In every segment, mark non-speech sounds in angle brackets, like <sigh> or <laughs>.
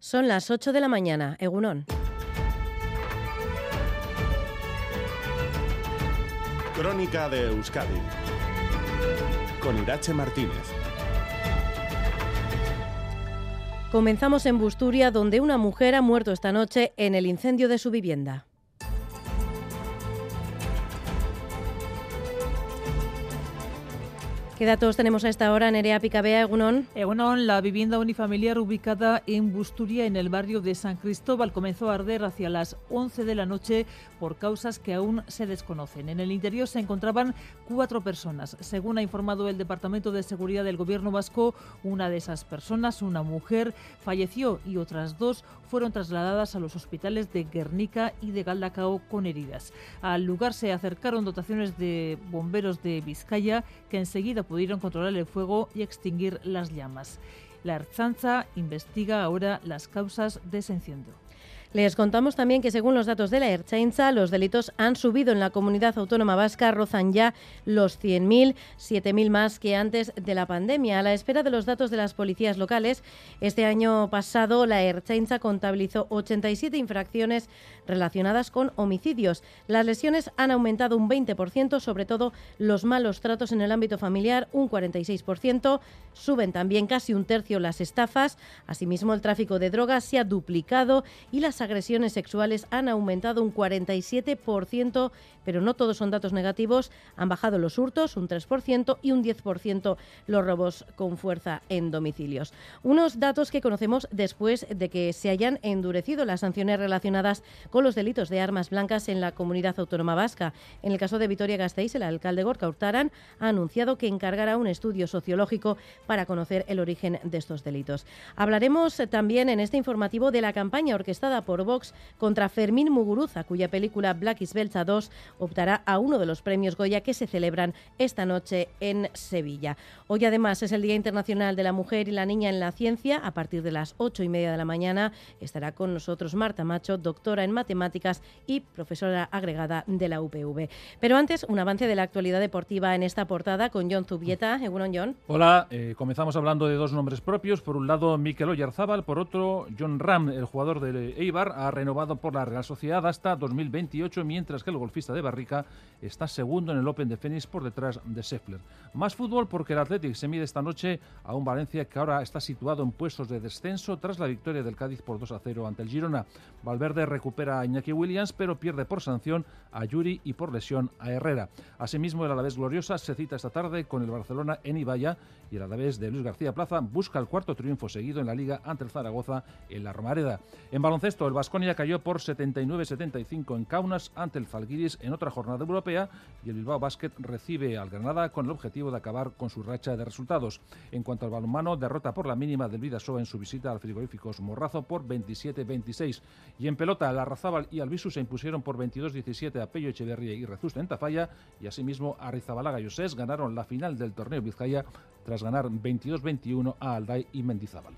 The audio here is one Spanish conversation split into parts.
Son las 8 de la mañana, Egunón. Crónica de Euskadi con Irache Martínez. Comenzamos en Busturia, donde una mujer ha muerto esta noche en el incendio de su vivienda. ¿Qué datos tenemos a esta hora, Nerea Picabea, Egunon? Egunon, la vivienda unifamiliar ubicada en Busturia, en el barrio de San Cristóbal, comenzó a arder hacia las 11 de la noche por causas que aún se desconocen. En el interior se encontraban cuatro personas. Según ha informado el Departamento de Seguridad del Gobierno vasco, una de esas personas, una mujer, falleció y otras dos fueron trasladadas a los hospitales de Guernica y de Galdacao con heridas. Al lugar se acercaron dotaciones de bomberos de Vizcaya que enseguida pudieron controlar el fuego y extinguir las llamas. La Erzanza investiga ahora las causas de ese incendio. Les contamos también que según los datos de la Erchainza, los delitos han subido en la comunidad autónoma vasca, rozan ya los 100.000, 7.000 más que antes de la pandemia. A la espera de los datos de las policías locales, este año pasado la Erchainza contabilizó 87 infracciones relacionadas con homicidios. Las lesiones han aumentado un 20%, sobre todo los malos tratos en el ámbito familiar, un 46%. Suben también casi un tercio las estafas. Asimismo, el tráfico de drogas se ha duplicado y las agresiones sexuales han aumentado un 47%, pero no todos son datos negativos. Han bajado los hurtos un 3% y un 10% los robos con fuerza en domicilios. Unos datos que conocemos después de que se hayan endurecido las sanciones relacionadas con los delitos de armas blancas en la comunidad autónoma vasca. En el caso de Vitoria-Gasteiz, el alcalde Gorka Hurtaran ha anunciado que encargará un estudio sociológico para conocer el origen de estos delitos. Hablaremos también en este informativo de la campaña orquestada por Vox contra Fermín Muguruza, cuya película Black is Belcha 2 optará a uno de los premios Goya que se celebran esta noche en Sevilla. Hoy además es el Día Internacional de la Mujer y la Niña en la Ciencia. A partir de las ocho y media de la mañana estará con nosotros Marta Macho, doctora en matemáticas y profesora agregada de la UPV. Pero antes, un avance de la actualidad deportiva en esta portada con John Zubieta. Egunon, John. Hola, eh, comenzamos hablando de dos nombres propios. Por un lado, Mikel Oyarzábal, por otro, John Ram, el jugador de Eibar, ha renovado por la Real Sociedad hasta 2028, mientras que el golfista de Barrica está segundo en el Open de Phoenix por detrás de Scheffler. Más fútbol porque el Athletic se mide esta noche a un Valencia que ahora está situado en puestos de descenso tras la victoria del Cádiz por 2 a 0 ante el Girona. Valverde recupera a Iñaki Williams, pero pierde por sanción a Yuri y por lesión a Herrera. Asimismo, el Alavés Gloriosa se cita esta tarde con el Barcelona en Ibaya y el Alavés de Luis García Plaza busca el cuarto triunfo seguido en la Liga ante el Zaragoza en la Romareda. En baloncesto, el Vasconia cayó por 79-75 en Kaunas ante el Falguiris en otra jornada europea y el Bilbao Basket recibe al Granada con el objetivo de acabar con su racha de resultados. En cuanto al balonmano, derrota por la mínima del Vidasoa en su visita al frigoríficos Morrazo por 27-26. Y en pelota, la Razábal y Albisu se impusieron por 22-17 a Pello Echeverría y Rezusta en Tafalla y asimismo Arrizabalaga y Osés ganaron la final del torneo Vizcaya tras ganar 22-21 a Alday y Mendizábal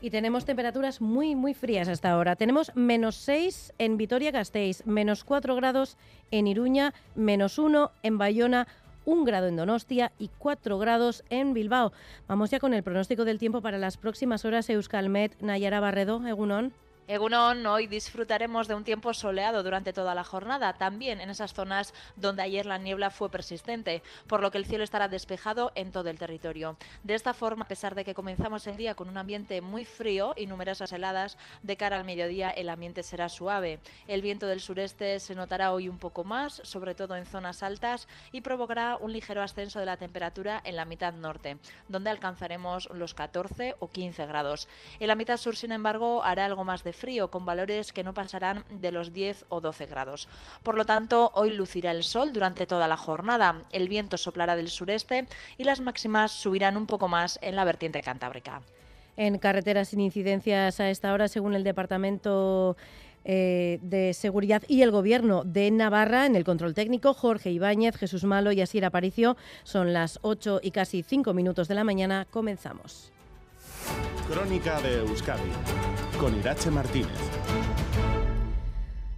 y tenemos temperaturas muy, muy frías hasta ahora. Tenemos menos 6 en Vitoria-Gasteiz, menos 4 grados en Iruña, menos 1 en Bayona, un grado en Donostia y 4 grados en Bilbao. Vamos ya con el pronóstico del tiempo para las próximas horas. Euskalmet, Nayara Barredo, Egunon. Egunon, hoy disfrutaremos de un tiempo soleado durante toda la jornada, también en esas zonas donde ayer la niebla fue persistente, por lo que el cielo estará despejado en todo el territorio. De esta forma, a pesar de que comenzamos el día con un ambiente muy frío y numerosas heladas, de cara al mediodía el ambiente será suave. El viento del sureste se notará hoy un poco más, sobre todo en zonas altas, y provocará un ligero ascenso de la temperatura en la mitad norte, donde alcanzaremos los 14 o 15 grados. En la mitad sur, sin embargo, hará algo más de frío, con valores que no pasarán de los 10 o 12 grados. Por lo tanto, hoy lucirá el sol durante toda la jornada, el viento soplará del sureste y las máximas subirán un poco más en la vertiente cantábrica. En carreteras sin incidencias a esta hora, según el Departamento eh, de Seguridad y el Gobierno de Navarra. En el control técnico, Jorge Ibáñez, Jesús Malo y Asier Aparicio. Son las 8 y casi 5 minutos de la mañana. Comenzamos. Crónica de Euskadi con Irache Martínez.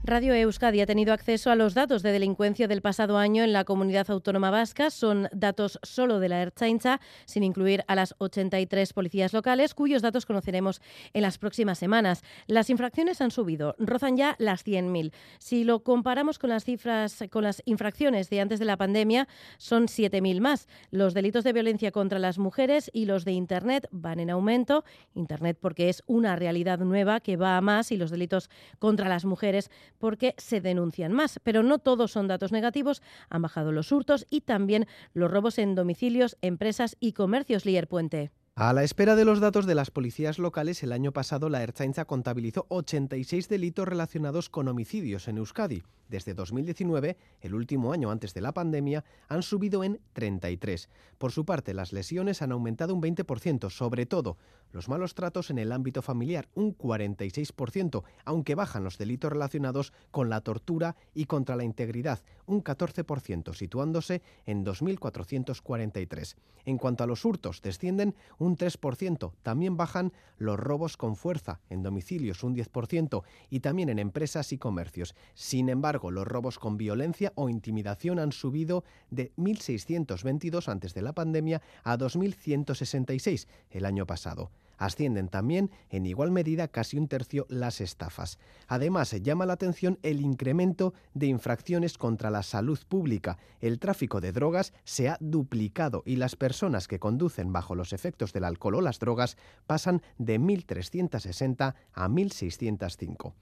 Radio Euskadi ha tenido acceso a los datos de delincuencia del pasado año en la comunidad autónoma vasca. Son datos solo de la Erchaincha, sin incluir a las 83 policías locales, cuyos datos conoceremos en las próximas semanas. Las infracciones han subido, rozan ya las 100.000. Si lo comparamos con las cifras, con las infracciones de antes de la pandemia, son 7.000 más. Los delitos de violencia contra las mujeres y los de Internet van en aumento. Internet porque es una realidad nueva que va a más y los delitos contra las mujeres porque se denuncian más. Pero no todos son datos negativos. Han bajado los hurtos y también los robos en domicilios, empresas y comercios. Lier Puente. A la espera de los datos de las policías locales, el año pasado la Ertzaintza contabilizó 86 delitos relacionados con homicidios en Euskadi. Desde 2019, el último año antes de la pandemia, han subido en 33. Por su parte, las lesiones han aumentado un 20%, sobre todo los malos tratos en el ámbito familiar, un 46%, aunque bajan los delitos relacionados con la tortura y contra la integridad, un 14%, situándose en 2.443. En cuanto a los hurtos, descienden un 3%. También bajan los robos con fuerza en domicilios, un 10%, y también en empresas y comercios. Sin embargo, los robos con violencia o intimidación han subido de 1.622 antes de la pandemia a 2.166 el año pasado. Ascienden también en igual medida casi un tercio las estafas. Además, llama la atención el incremento de infracciones contra la salud pública. El tráfico de drogas se ha duplicado y las personas que conducen bajo los efectos del alcohol o las drogas pasan de 1.360 a 1.605.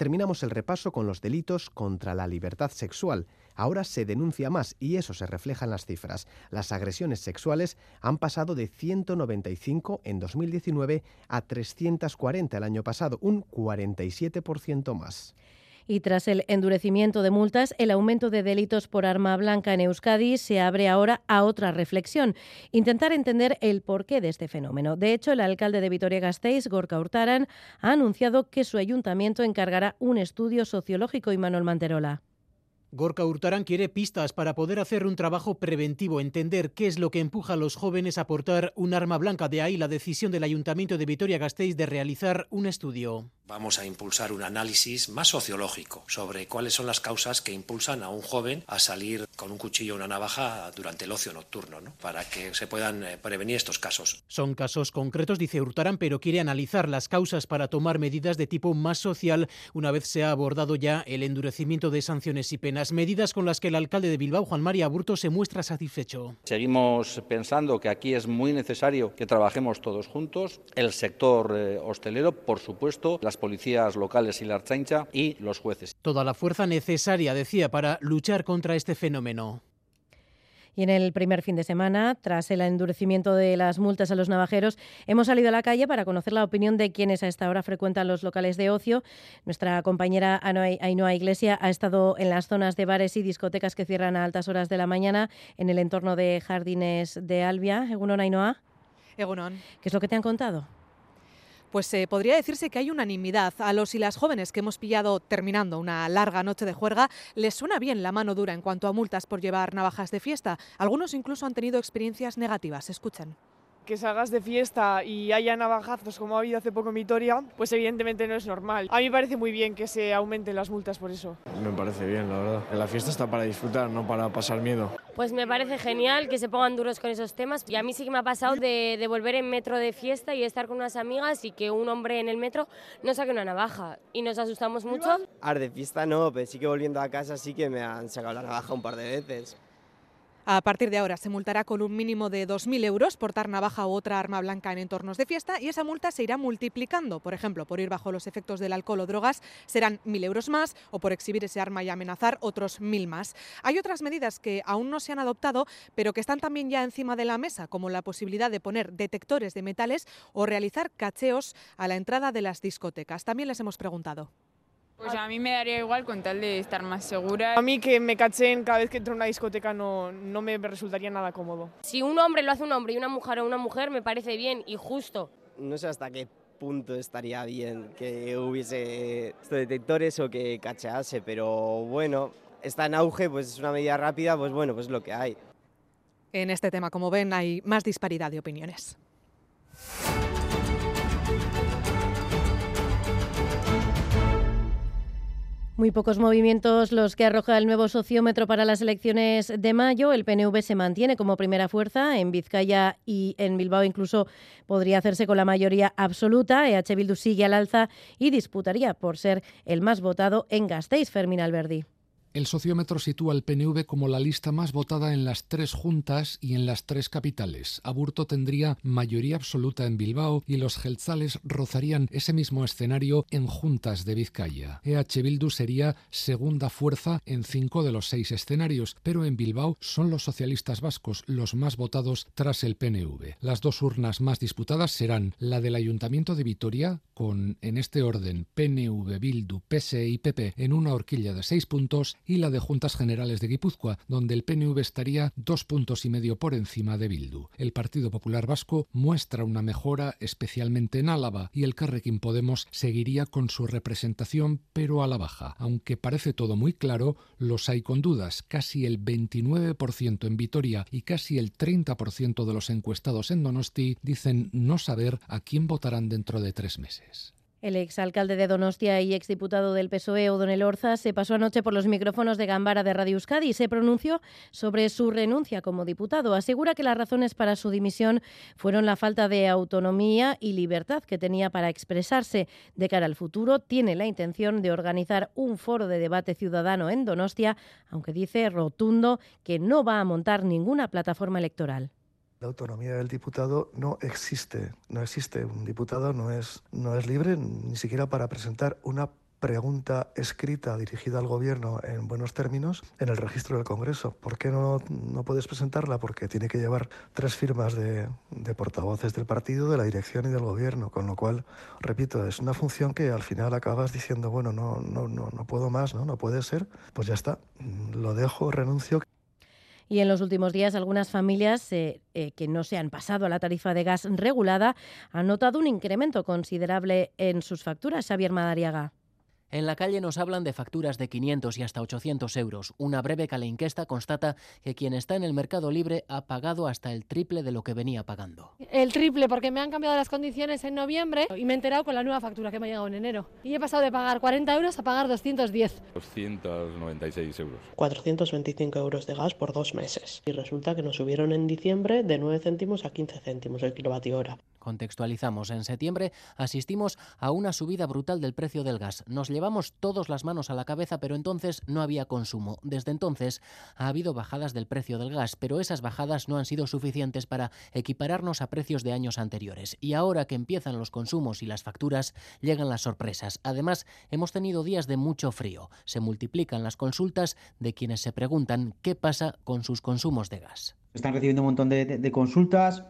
Terminamos el repaso con los delitos contra la libertad sexual. Ahora se denuncia más y eso se refleja en las cifras. Las agresiones sexuales han pasado de 195 en 2019 a 340 el año pasado, un 47% más. Y tras el endurecimiento de multas, el aumento de delitos por arma blanca en Euskadi se abre ahora a otra reflexión, intentar entender el porqué de este fenómeno. De hecho, el alcalde de Vitoria-Gasteiz, Gorka Hurtaran, ha anunciado que su ayuntamiento encargará un estudio sociológico y Manuel Manterola. Gorka Hurtarán quiere pistas para poder hacer un trabajo preventivo, entender qué es lo que empuja a los jóvenes a portar un arma blanca. De ahí la decisión del Ayuntamiento de Vitoria-Gasteiz de realizar un estudio. Vamos a impulsar un análisis más sociológico sobre cuáles son las causas que impulsan a un joven a salir con un cuchillo o una navaja durante el ocio nocturno, ¿no? para que se puedan eh, prevenir estos casos. Son casos concretos, dice Hurtarán, pero quiere analizar las causas para tomar medidas de tipo más social una vez se ha abordado ya el endurecimiento de sanciones y penas, medidas con las que el alcalde de Bilbao, Juan María Aburto, se muestra satisfecho. Seguimos pensando que aquí es muy necesario que trabajemos todos juntos, el sector eh, hostelero, por supuesto, las policías locales y la Archancha y los jueces. Toda la fuerza necesaria, decía, para luchar contra este fenómeno. Y en el primer fin de semana, tras el endurecimiento de las multas a los navajeros, hemos salido a la calle para conocer la opinión de quienes a esta hora frecuentan los locales de ocio. Nuestra compañera Ainhoa Iglesia ha estado en las zonas de bares y discotecas que cierran a altas horas de la mañana en el entorno de Jardines de Albia. Egunon, Ainhoa. Egunon. ¿Qué es lo que te han contado? Pues eh, podría decirse que hay unanimidad. A los y las jóvenes que hemos pillado terminando una larga noche de juerga les suena bien la mano dura en cuanto a multas por llevar navajas de fiesta. Algunos incluso han tenido experiencias negativas. Escuchen que salgas de fiesta y haya navajazos como ha habido hace poco en Vitoria, pues evidentemente no es normal. A mí me parece muy bien que se aumenten las multas por eso. Me parece bien, la verdad. La fiesta está para disfrutar, no para pasar miedo. Pues me parece genial que se pongan duros con esos temas. Y a mí sí que me ha pasado de, de volver en metro de fiesta y estar con unas amigas y que un hombre en el metro no saque una navaja. Y nos asustamos mucho. Ar de fiesta no, pero sí que volviendo a casa sí que me han sacado la navaja un par de veces. A partir de ahora se multará con un mínimo de 2.000 euros portar navaja u otra arma blanca en entornos de fiesta y esa multa se irá multiplicando. Por ejemplo, por ir bajo los efectos del alcohol o drogas serán 1.000 euros más o por exhibir ese arma y amenazar otros 1.000 más. Hay otras medidas que aún no se han adoptado pero que están también ya encima de la mesa, como la posibilidad de poner detectores de metales o realizar cacheos a la entrada de las discotecas. También les hemos preguntado. Pues a mí me daría igual con tal de estar más segura. A mí que me cachen cada vez que entro a una discoteca no, no me resultaría nada cómodo. Si un hombre lo hace un hombre y una mujer o una mujer me parece bien y justo. No sé hasta qué punto estaría bien que hubiese estos detectores o que cachease, pero bueno, está en auge, pues es una medida rápida, pues bueno, pues lo que hay. En este tema, como ven, hay más disparidad de opiniones. Muy pocos movimientos los que arroja el nuevo sociómetro para las elecciones de mayo. El PNV se mantiene como primera fuerza. En Vizcaya y en Bilbao incluso podría hacerse con la mayoría absoluta. EH Bildu sigue al alza y disputaría por ser el más votado en Gasteiz, Fermín Alberdi. El sociómetro sitúa al PNV como la lista más votada en las tres juntas y en las tres capitales. Aburto tendría mayoría absoluta en Bilbao y los gelzales rozarían ese mismo escenario en juntas de Vizcaya. EH Bildu sería segunda fuerza en cinco de los seis escenarios, pero en Bilbao son los socialistas vascos los más votados tras el PNV. Las dos urnas más disputadas serán la del Ayuntamiento de Vitoria, con en este orden PNV, Bildu, PSE y PP en una horquilla de seis puntos, y la de Juntas Generales de Guipúzcoa, donde el PNV estaría dos puntos y medio por encima de Bildu. El Partido Popular Vasco muestra una mejora especialmente en Álava y el Carrequín Podemos seguiría con su representación pero a la baja. Aunque parece todo muy claro, los hay con dudas. Casi el 29% en Vitoria y casi el 30% de los encuestados en Donosti dicen no saber a quién votarán dentro de tres meses. El exalcalde de Donostia y exdiputado del PSOE, O'Donnell Orza, se pasó anoche por los micrófonos de Gambara de Radio Euskadi y se pronunció sobre su renuncia como diputado. Asegura que las razones para su dimisión fueron la falta de autonomía y libertad que tenía para expresarse. De cara al futuro, tiene la intención de organizar un foro de debate ciudadano en Donostia, aunque dice rotundo que no va a montar ninguna plataforma electoral. La autonomía del diputado no existe, no existe. Un diputado no es, no es libre ni siquiera para presentar una pregunta escrita dirigida al gobierno en buenos términos en el registro del Congreso. ¿Por qué no, no puedes presentarla? Porque tiene que llevar tres firmas de, de, portavoces del partido, de la dirección y del gobierno, con lo cual, repito, es una función que al final acabas diciendo, bueno, no, no, no, no puedo más, ¿no? No puede ser, pues ya está, lo dejo, renuncio. Y en los últimos días, algunas familias eh, eh, que no se han pasado a la tarifa de gas regulada han notado un incremento considerable en sus facturas. Xavier Madariaga. En la calle nos hablan de facturas de 500 y hasta 800 euros. Una breve caleinquesta constata que quien está en el mercado libre ha pagado hasta el triple de lo que venía pagando. El triple, porque me han cambiado las condiciones en noviembre y me he enterado con la nueva factura que me ha llegado en enero. Y he pasado de pagar 40 euros a pagar 210. 296 euros. 425 euros de gas por dos meses. Y resulta que nos subieron en diciembre de 9 céntimos a 15 céntimos el kilovatio hora. Contextualizamos, en septiembre asistimos a una subida brutal del precio del gas. Nos llevamos todos las manos a la cabeza, pero entonces no había consumo. Desde entonces ha habido bajadas del precio del gas, pero esas bajadas no han sido suficientes para equipararnos a precios de años anteriores. Y ahora que empiezan los consumos y las facturas, llegan las sorpresas. Además, hemos tenido días de mucho frío. Se multiplican las consultas de quienes se preguntan qué pasa con sus consumos de gas. Están recibiendo un montón de, de, consultas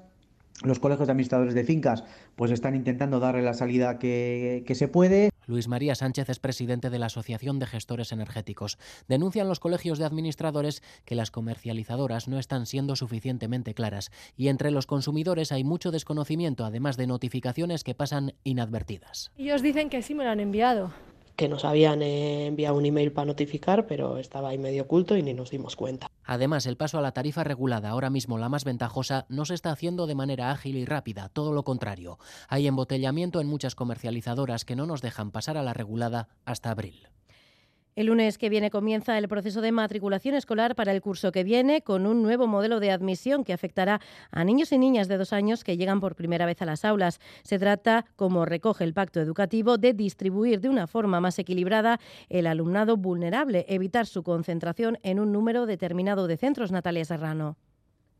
los colegios de administradores de fincas pues están intentando darle la salida que, que, se puede. Luis María Sánchez es presidente de la Asociación de Gestores Energéticos. Denuncian los colegios de administradores que las comercializadoras no están siendo suficientemente claras y entre los consumidores hay mucho desconocimiento, además de notificaciones que pasan inadvertidas. Ellos dicen que sí me lo han enviado que nos habían eh, enviado un email para notificar, pero estaba ahí medio oculto y ni nos dimos cuenta. Además, el paso a la tarifa regulada, ahora mismo la más ventajosa, no se está haciendo de manera ágil y rápida, todo lo contrario. Hay embotellamiento en muchas comercializadoras que no nos dejan pasar a la regulada hasta abril. El lunes que viene comienza el proceso de matriculación escolar para el curso que viene con un nuevo modelo de admisión que afectará a niños y niñas de dos años que llegan por primera vez a las aulas. Se trata, como recoge el pacto educativo, de distribuir de una forma más equilibrada el alumnado vulnerable, evitar su concentración en un número determinado de centros. Natalia Serrano.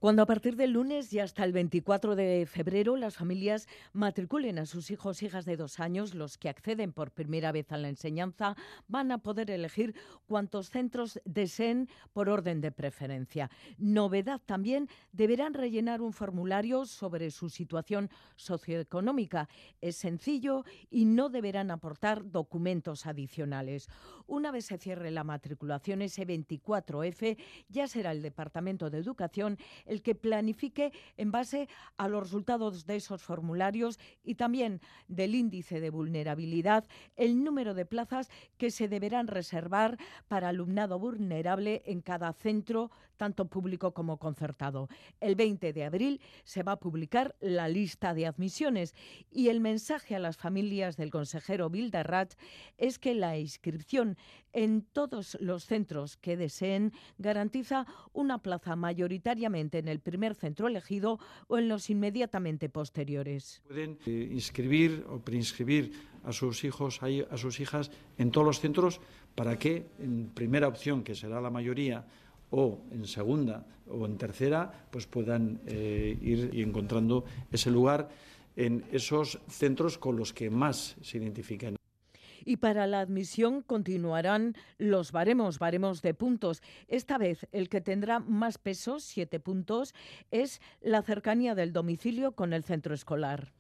Cuando a partir del lunes y hasta el 24 de febrero las familias matriculen a sus hijos hijas de dos años, los que acceden por primera vez a la enseñanza van a poder elegir cuantos centros deseen por orden de preferencia. Novedad también, deberán rellenar un formulario sobre su situación socioeconómica. Es sencillo y no deberán aportar documentos adicionales. Una vez se cierre la matriculación, ese 24F ya será el Departamento de Educación el que planifique en base a los resultados de esos formularios y también del índice de vulnerabilidad el número de plazas que se deberán reservar para alumnado vulnerable en cada centro, tanto público como concertado. El 20 de abril se va a publicar la lista de admisiones y el mensaje a las familias del consejero Bilderrat es que la inscripción en todos los centros que deseen garantiza una plaza mayoritariamente en el primer centro elegido o en los inmediatamente posteriores. Pueden eh, inscribir o preinscribir a sus hijos, a sus hijas en todos los centros para que en primera opción, que será la mayoría, o en segunda o en tercera, pues puedan eh, ir encontrando ese lugar en esos centros con los que más se identifican y para la admisión continuarán los baremos, baremos de puntos. Esta vez el que tendrá más peso, siete puntos, es la cercanía del domicilio con el centro escolar.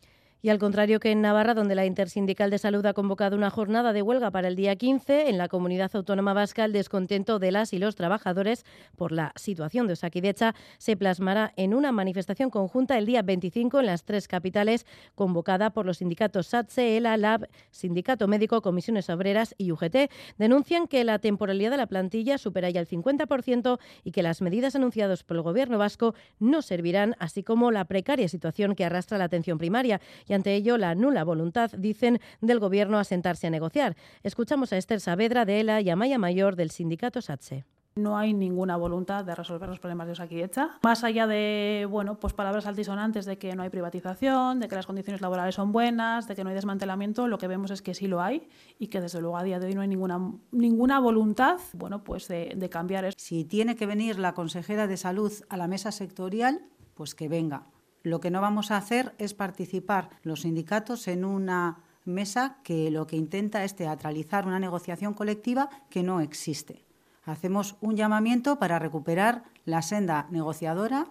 Y al contrario que en Navarra, donde la Intersindical de Salud ha convocado una jornada de huelga para el día 15, en la comunidad autónoma vasca el descontento de las y los trabajadores por la situación de Osakidecha se plasmará en una manifestación conjunta el día 25 en las tres capitales, convocada por los sindicatos SATSE, ELA, LAB, Sindicato Médico, Comisiones Obreras y UGT. Denuncian que la temporalidad de la plantilla supera ya el 50% y que las medidas anunciadas por el Gobierno vasco no servirán, así como la precaria situación que arrastra la atención primaria y ante ello la nula voluntad, dicen, del Gobierno a sentarse a negociar. Escuchamos a Esther Saavedra de ELA y a Maya Mayor del sindicato SATSE. No hay ninguna voluntad de resolver los problemas de Osakidecha. Más allá de, bueno, pues palabras altisonantes de que no hay privatización, de que las condiciones laborales son buenas, de que no hay desmantelamiento, lo que vemos es que sí lo hay y que desde luego a día de hoy no hay ninguna, ninguna voluntad, bueno, pues de, de cambiar eso. Si tiene que venir la consejera de salud a la mesa sectorial, pues que venga lo que no vamos a hacer es participar los sindicatos en una mesa que lo que intenta es teatralizar una negociación colectiva que no existe. Hacemos un llamamiento para recuperar la senda negociadora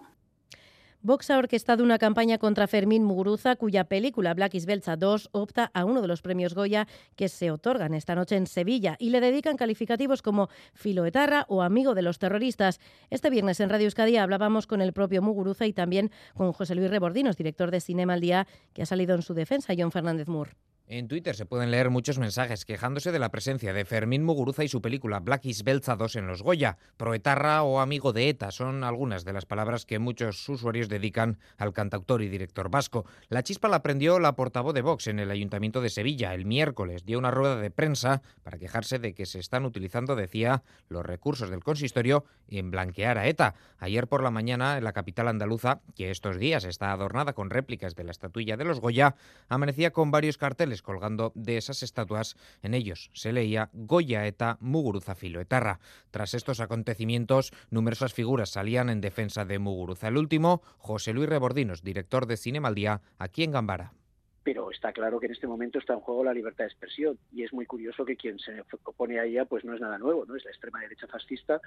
Vox ha orquestado una campaña contra Fermín Muguruza, cuya película Black is Belcha 2 opta a uno de los premios Goya que se otorgan esta noche en Sevilla y le dedican calificativos como filoetarra o amigo de los terroristas. Este viernes en Radio Euskadi hablábamos con el propio Muguruza y también con José Luis Rebordinos, director de Cinema al Día, que ha salido en su defensa, John Fernández Moore. En Twitter se pueden leer muchos mensajes quejándose de la presencia de Fermín Muguruza y su película Black is Belza 2 en los Goya. Proetarra o amigo de ETA son algunas de las palabras que muchos usuarios dedican al cantautor y director vasco. La chispa la prendió la portavoz de Vox en el Ayuntamiento de Sevilla el miércoles. Dio una rueda de prensa para quejarse de que se están utilizando, decía, los recursos del consistorio en blanquear a ETA. Ayer por la mañana en la capital andaluza, que estos días está adornada con réplicas de la estatuilla de los Goya, amanecía con varios carteles colgando de esas estatuas. En ellos se leía Goya eta Muguruza Filoetarra. Tras estos acontecimientos, numerosas figuras salían en defensa de Muguruza. El último, José Luis Rebordinos, director de Cine Maldía, aquí en Gambara pero está claro que en este momento está en juego la libertad de expresión y es muy curioso que quien se opone a ella pues no es nada nuevo, no es la extrema derecha fascista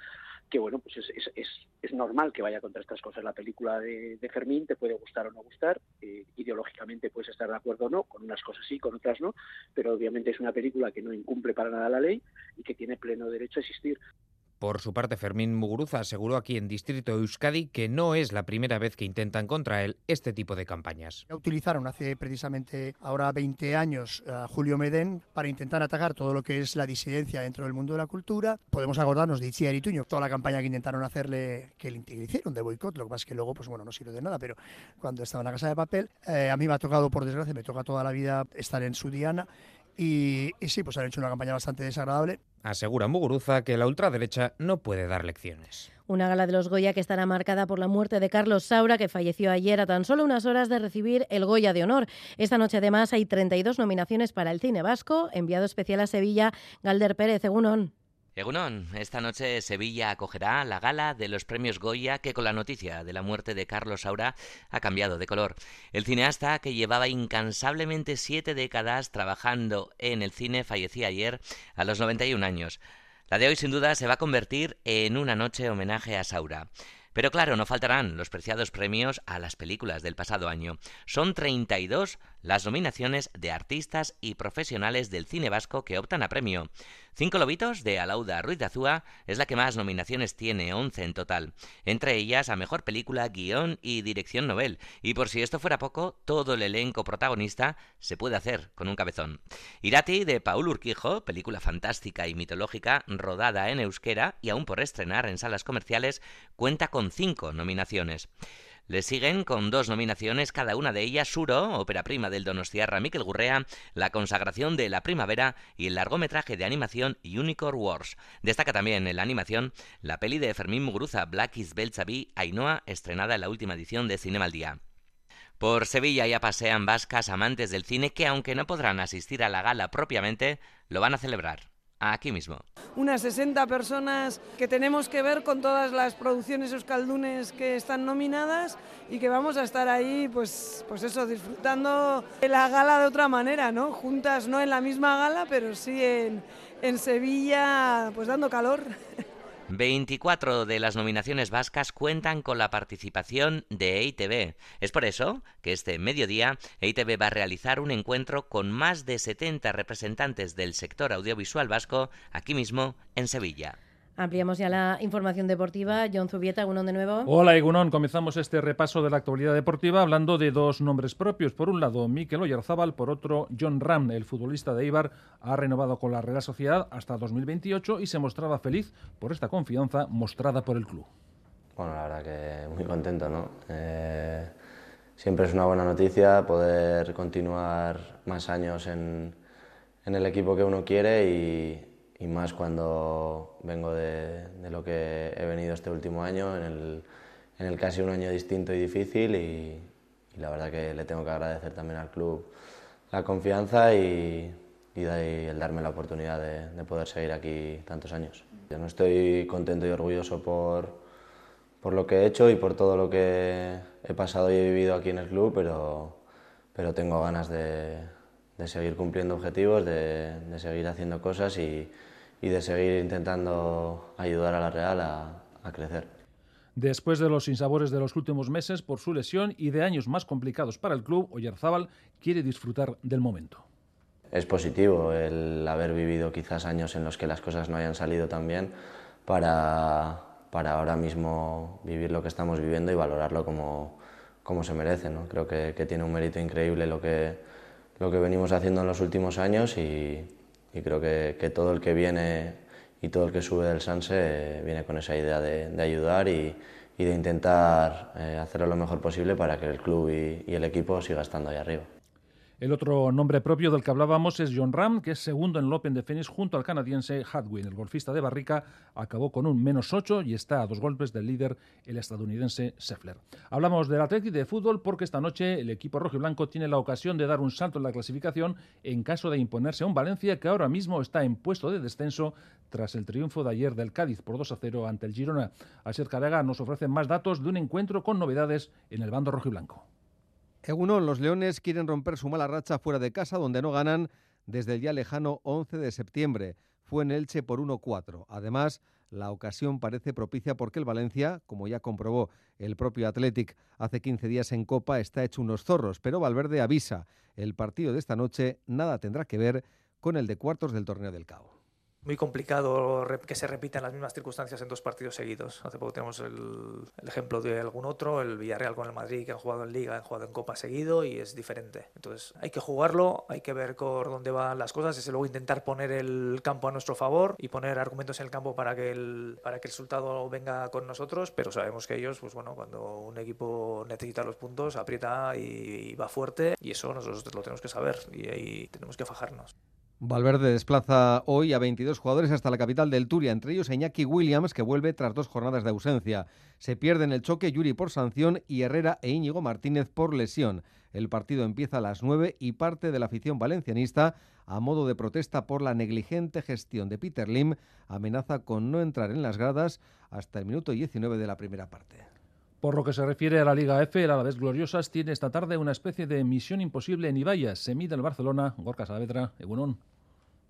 que bueno pues es, es, es, normal que vaya contra estas cosas. La película de, Fermín te puede gustar o no gustar, eh, ideológicamente puedes estar de acuerdo o no, con unas cosas sí, con otras no, pero obviamente es una película que no incumple para nada la ley y que tiene pleno derecho a existir. Por su parte, Fermín Muguruza aseguró aquí en Distrito Euskadi que no es la primera vez que intentan contra él este tipo de campañas. Utilizaron hace precisamente ahora 20 años a Julio Medén para intentar atacar todo lo que es la disidencia dentro del mundo de la cultura. Podemos acordarnos de Itziar y Tuño, toda la campaña que intentaron hacerle, que le hicieron de boicot, lo que pasa es que luego, pues bueno, no sirve de nada, pero cuando estaba en la Casa de Papel, eh, a mí me ha tocado, por desgracia, me toca toda la vida estar en su diana y, y sí, pues han hecho una campaña bastante desagradable. Asegura Muguruza que la ultraderecha no puede dar lecciones. Una gala de los Goya que estará marcada por la muerte de Carlos Saura, que falleció ayer a tan solo unas horas de recibir el Goya de Honor. Esta noche además hay 32 nominaciones para el cine vasco. Enviado especial a Sevilla, Galder Pérez, Egunon. Egunon, esta noche Sevilla acogerá la gala de los premios Goya que con la noticia de la muerte de Carlos Saura ha cambiado de color. El cineasta que llevaba incansablemente siete décadas trabajando en el cine fallecía ayer a los 91 años. La de hoy sin duda se va a convertir en una noche homenaje a Saura. Pero claro, no faltarán los preciados premios a las películas del pasado año. Son 32 las nominaciones de artistas y profesionales del cine vasco que optan a premio. Cinco lobitos de Alauda Ruiz de Azúa es la que más nominaciones tiene, 11 en total. Entre ellas a Mejor Película, Guión y Dirección Novel. Y por si esto fuera poco, todo el elenco protagonista se puede hacer con un cabezón. Irati de Paul Urquijo, película fantástica y mitológica rodada en euskera y aún por estrenar en salas comerciales, cuenta con cinco nominaciones. Le siguen con dos nominaciones, cada una de ellas Suro, ópera prima del Donostiarra Miquel Gurrea, La consagración de la primavera y el largometraje de animación Unicorn Wars. Destaca también en la animación la peli de Fermín Muguruza, Black is Belzabi, Ainhoa, estrenada en la última edición de Cinema al Día. Por Sevilla ya pasean vascas amantes del cine que, aunque no podrán asistir a la gala propiamente, lo van a celebrar aquí mismo. Unas 60 personas que tenemos que ver con todas las producciones euskaldunes que están nominadas y que vamos a estar ahí, pues, pues eso, disfrutando de la gala de otra manera, ¿no? Juntas, no en la misma gala, pero sí en, en Sevilla, pues dando calor. <laughs> 24 de las nominaciones vascas cuentan con la participación de EITB. Es por eso que este mediodía EITB va a realizar un encuentro con más de 70 representantes del sector audiovisual vasco aquí mismo en Sevilla. Ampliamos ya la información deportiva. John Zubieta, Egunon de nuevo. Hola, Egunon. Comenzamos este repaso de la actualidad deportiva hablando de dos nombres propios. Por un lado, Mikel Oyarzábal, por otro, John Ram, el futbolista de Eibar, ha renovado con la Real Sociedad hasta 2028 y se mostraba feliz por esta confianza mostrada por el club. Bueno, la verdad que muy contento, ¿no? Eh, siempre es una buena noticia poder continuar más años en, en el equipo que uno quiere y y más cuando vengo de, de, lo que he venido este último año, en el, en el casi un año distinto y difícil y, y, la verdad que le tengo que agradecer también al club la confianza y, y, el darme la oportunidad de, de, poder seguir aquí tantos años. Yo no estoy contento y orgulloso por, por lo que he hecho y por todo lo que he pasado y he vivido aquí en el club, pero, pero tengo ganas de, de seguir cumpliendo objetivos, de, de seguir haciendo cosas y, y, de seguir intentando ayudar a la Real a, a crecer. Después de los sinsabores de los últimos meses por su lesión y de años más complicados para el club, Oyarzábal quiere disfrutar del momento. Es positivo el haber vivido quizás años en los que las cosas no hayan salido tan bien para, para ahora mismo vivir lo que estamos viviendo y valorarlo como, como se merece. ¿no? Creo que, que tiene un mérito increíble lo que, lo que venimos haciendo en los últimos años y, creo que, todo el que viene y todo el que sube del Sanse eh, viene con esa idea de, ayudar y, y, de intentar eh, hacerlo lo mejor posible para que el club y, y el equipo siga estando ahí arriba. El otro nombre propio del que hablábamos es John Ram, que es segundo en el Open de Phoenix junto al canadiense Hadwin. El golfista de Barrica acabó con un menos 8 y está a dos golpes del líder, el estadounidense Scheffler. Hablamos del Atlético de fútbol porque esta noche el equipo rojo y blanco tiene la ocasión de dar un salto en la clasificación en caso de imponerse a un Valencia que ahora mismo está en puesto de descenso tras el triunfo de ayer del Cádiz por 2 a 0 ante el Girona. Asier Carega nos ofrece más datos de un encuentro con novedades en el bando rojo y blanco. Egunon, los Leones quieren romper su mala racha fuera de casa, donde no ganan desde el ya lejano 11 de septiembre. Fue en Elche por 1-4. Además, la ocasión parece propicia porque el Valencia, como ya comprobó el propio Athletic hace 15 días en Copa, está hecho unos zorros. Pero Valverde avisa, el partido de esta noche nada tendrá que ver con el de cuartos del torneo del Cabo muy complicado que se repitan las mismas circunstancias en dos partidos seguidos. Hace poco tenemos el, ejemplo de algún otro, el Villarreal con el Madrid, que han jugado en Liga, han jugado en Copa seguido y es diferente. Entonces hay que jugarlo, hay que ver por dónde van las cosas, desde luego intentar poner el campo a nuestro favor y poner argumentos en el campo para que el, para que el resultado venga con nosotros, pero sabemos que ellos, pues bueno, cuando un equipo necesita los puntos, aprieta y, y va fuerte y eso nosotros lo tenemos que saber y ahí tenemos que fajarnos. Valverde desplaza hoy a 22 jugadores hasta la capital del Turia, entre ellos Iñaki Williams, que vuelve tras dos jornadas de ausencia. Se pierde en el choque Yuri por sanción y Herrera e Íñigo Martínez por lesión. El partido empieza a las 9 y parte de la afición valencianista, a modo de protesta por la negligente gestión de Peter Lim, amenaza con no entrar en las gradas hasta el minuto 19 de la primera parte. Por lo que se refiere a la Liga F, el Alavés Gloriosas tiene esta tarde una especie de misión imposible en Ibaya. Se mide el Barcelona, Gorka Saavedra, Egunon.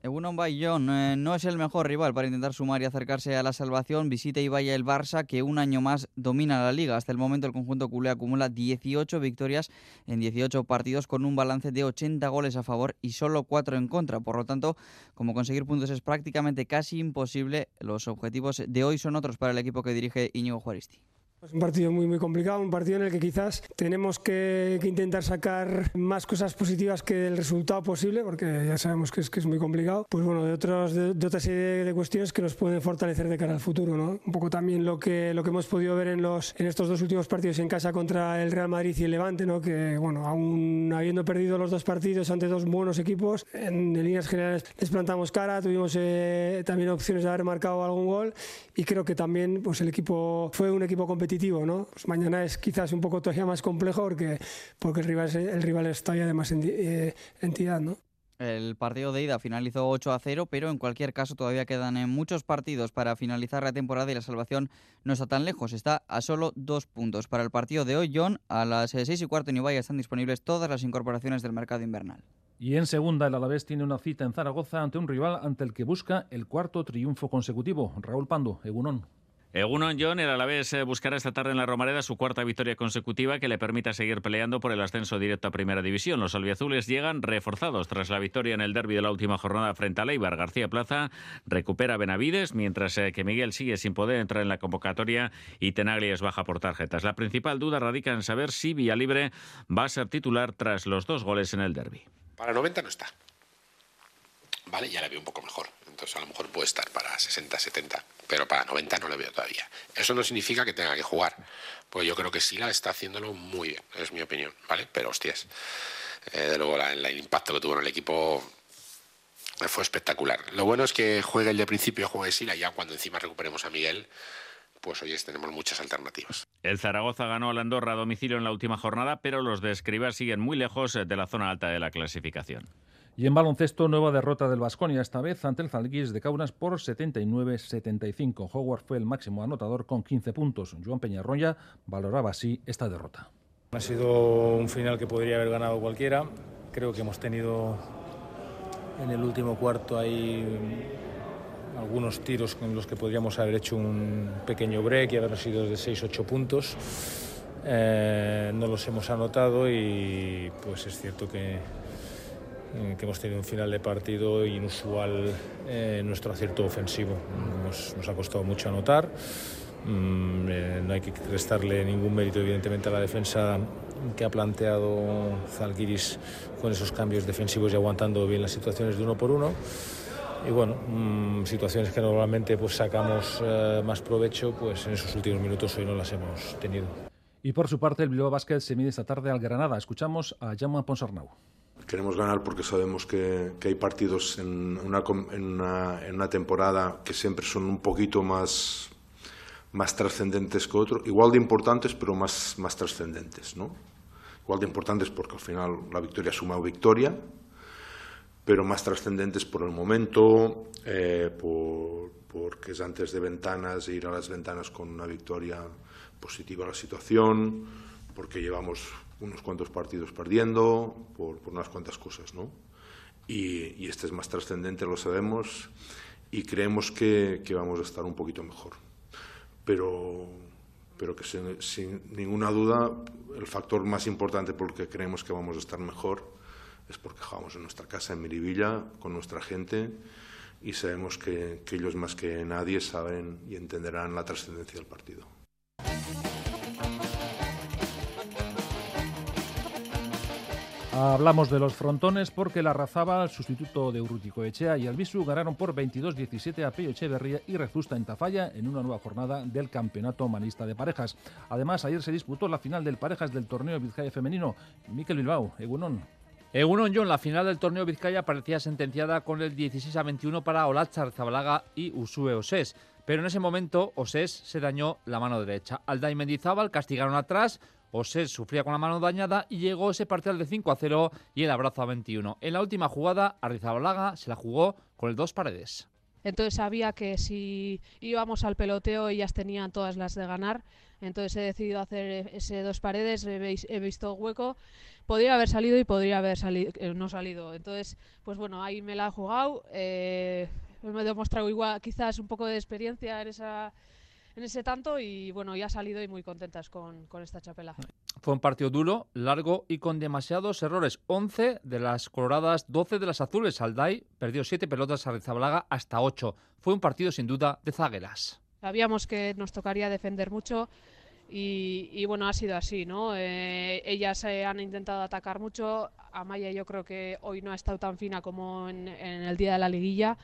Egunon Bayón eh, no es el mejor rival para intentar sumar y acercarse a la salvación. Visita y vaya el Barça, que un año más domina la liga. Hasta el momento el conjunto culé acumula 18 victorias en 18 partidos con un balance de 80 goles a favor y solo 4 en contra. Por lo tanto, como conseguir puntos es prácticamente casi imposible, los objetivos de hoy son otros para el equipo que dirige Íñigo Juaristi. Es un partido muy muy complicado, un partido en el que quizás tenemos que, que, intentar sacar más cosas positivas que el resultado posible, porque ya sabemos que es, que es muy complicado. Pues bueno, de, otros, de, de otra serie de, cuestiones que nos pueden fortalecer de cara al futuro. ¿no? Un poco también lo que, lo que hemos podido ver en, los, en estos dos últimos partidos en casa contra el Real Madrid y el Levante, ¿no? que bueno, aún habiendo perdido los dos partidos ante dos buenos equipos, en, en líneas generales les plantamos cara, tuvimos eh, también opciones de haber marcado algún gol y creo que también pues, el equipo fue un equipo competitivo ¿no? Pues mañana es quizás un poco todavía más complejo porque, porque el, rival, el rival es todavía de más eh, entidad. ¿no? El partido de ida finalizó 8 a 0, pero en cualquier caso todavía quedan en muchos partidos para finalizar la temporada y la salvación no está tan lejos, está a solo dos puntos. Para el partido de hoy, John, a las 6 y cuarto en Ibaya están disponibles todas las incorporaciones del mercado invernal. Y en segunda, el Alavés tiene una cita en Zaragoza ante un rival ante el que busca el cuarto triunfo consecutivo. Raúl Pando, Egunon. Egunon John, el Alavés eh, buscará esta tarde en la Romareda su cuarta victoria consecutiva que le permita seguir peleando por el ascenso directo a Primera División. Los albiazules llegan reforzados tras la victoria en el derby de la última jornada frente a Leibar. García Plaza recupera Benavides, mientras eh, que Miguel sigue sin poder entrar en la convocatoria y Tenagli es baja por tarjetas. La principal duda radica en saber si Villalibre va a ser titular tras los dos goles en el derby. Para 90 no está. Vale, ya la veo un poco mejor. Entonces a lo mejor puede estar para 60, 70 pero para 90 no le veo todavía. Eso no significa que tenga que jugar, pues yo creo que Sila está haciéndolo muy bien, es mi opinión, ¿vale? Pero hostias, eh, de luego la, el impacto que tuvo en el equipo fue espectacular. Lo bueno es que juegue el de principio, juegue Sila, ya cuando encima recuperemos a Miguel, pues hoy tenemos muchas alternativas. El Zaragoza ganó al Andorra a domicilio en la última jornada, pero los de Escribá siguen muy lejos de la zona alta de la clasificación. Y en baloncesto, nueva derrota del Vasconia, esta vez ante el Zalguis de Kaunas por 79-75. Howard fue el máximo anotador con 15 puntos. Joan Peñarroya valoraba así esta derrota. Ha sido un final que podría haber ganado cualquiera. Creo que hemos tenido en el último cuarto ahí algunos tiros con los que podríamos haber hecho un pequeño break y haber sido de 6-8 puntos. Eh, no los hemos anotado y pues es cierto que que hemos tenido un final de partido inusual en eh, nuestro acierto ofensivo. Nos, nos ha costado mucho anotar. Mm, eh, no hay que restarle ningún mérito, evidentemente, a la defensa que ha planteado Zalgiris con esos cambios defensivos y aguantando bien las situaciones de uno por uno. Y bueno, mm, situaciones que normalmente pues, sacamos eh, más provecho, pues en esos últimos minutos hoy no las hemos tenido. Y por su parte, el Bilbao Basket se mide esta tarde al Granada. Escuchamos a Jaume Ponsarnau. Queremos ganar porque sabemos que, que hay partidos en una, en, una, en una, temporada que siempre son un poquito más, más trascendentes que otros, igual de importantes, pero más, más trascendentes. ¿no? Igual de importantes porque al final la victoria suma victoria, pero más trascendentes por el momento, eh, por, porque es antes de ventanas, ir a las ventanas con una victoria positiva a la situación, porque llevamos unos cuantos partidos perdiendo por, por unas cuantas cosas, ¿no? Y, y, este es más trascendente, lo sabemos, y creemos que, que, vamos a estar un poquito mejor. Pero, pero que sin, sin, ninguna duda el factor más importante por el que creemos que vamos a estar mejor es porque jugamos en nuestra casa, en Miribilla, con nuestra gente, y sabemos que, que ellos más que nadie saben y entenderán la trascendencia del partido. Hablamos de los frontones porque la Razaba, el sustituto de Urrutico Echea y Albisu ganaron por 22-17 a Peyo Echeverría y Rezusta en Tafalla en una nueva jornada del Campeonato Manista de Parejas. Además, ayer se disputó la final del Parejas del torneo Vizcaya Femenino. Miquel Bilbao, Egunon. Egunon John, la final del torneo Vizcaya parecía sentenciada con el 16 a 21 para Olatzar Zabalaga y Usue Osés. Pero en ese momento Osés se dañó la mano derecha. Alda y Mendizábal castigaron atrás, Osés sufría con la mano dañada y llegó ese parcial de 5 a 0 y el abrazo a 21. En la última jugada, Arrizabalaga se la jugó con el dos paredes. entonces sabía que si íbamos al peloteo ellas tenían todas las de ganar, entonces he decidido hacer ese dos paredes, he, visto hueco, podría haber salido y podría haber salido, eh, no salido, entonces pues bueno, ahí me la he jugado, eh, me he demostrado igual quizás un poco de experiencia en esa en ese tanto y bueno, ya ha salido y muy contentas con, con esta chapela. Fue un partido duro, largo y con demasiados errores. 11 de las coloradas, 12 de las azules. Alday perdió 7 pelotas a Rezabalaga hasta 8. Fue un partido sin duda de zagueras. Sabíamos que nos tocaría defender mucho y, bueno, ha sido así, ¿no? Eh, ellas eh, han intentado atacar mucho. Amaya yo creo que hoy no ha estado tan fina como en, el día de la liguilla.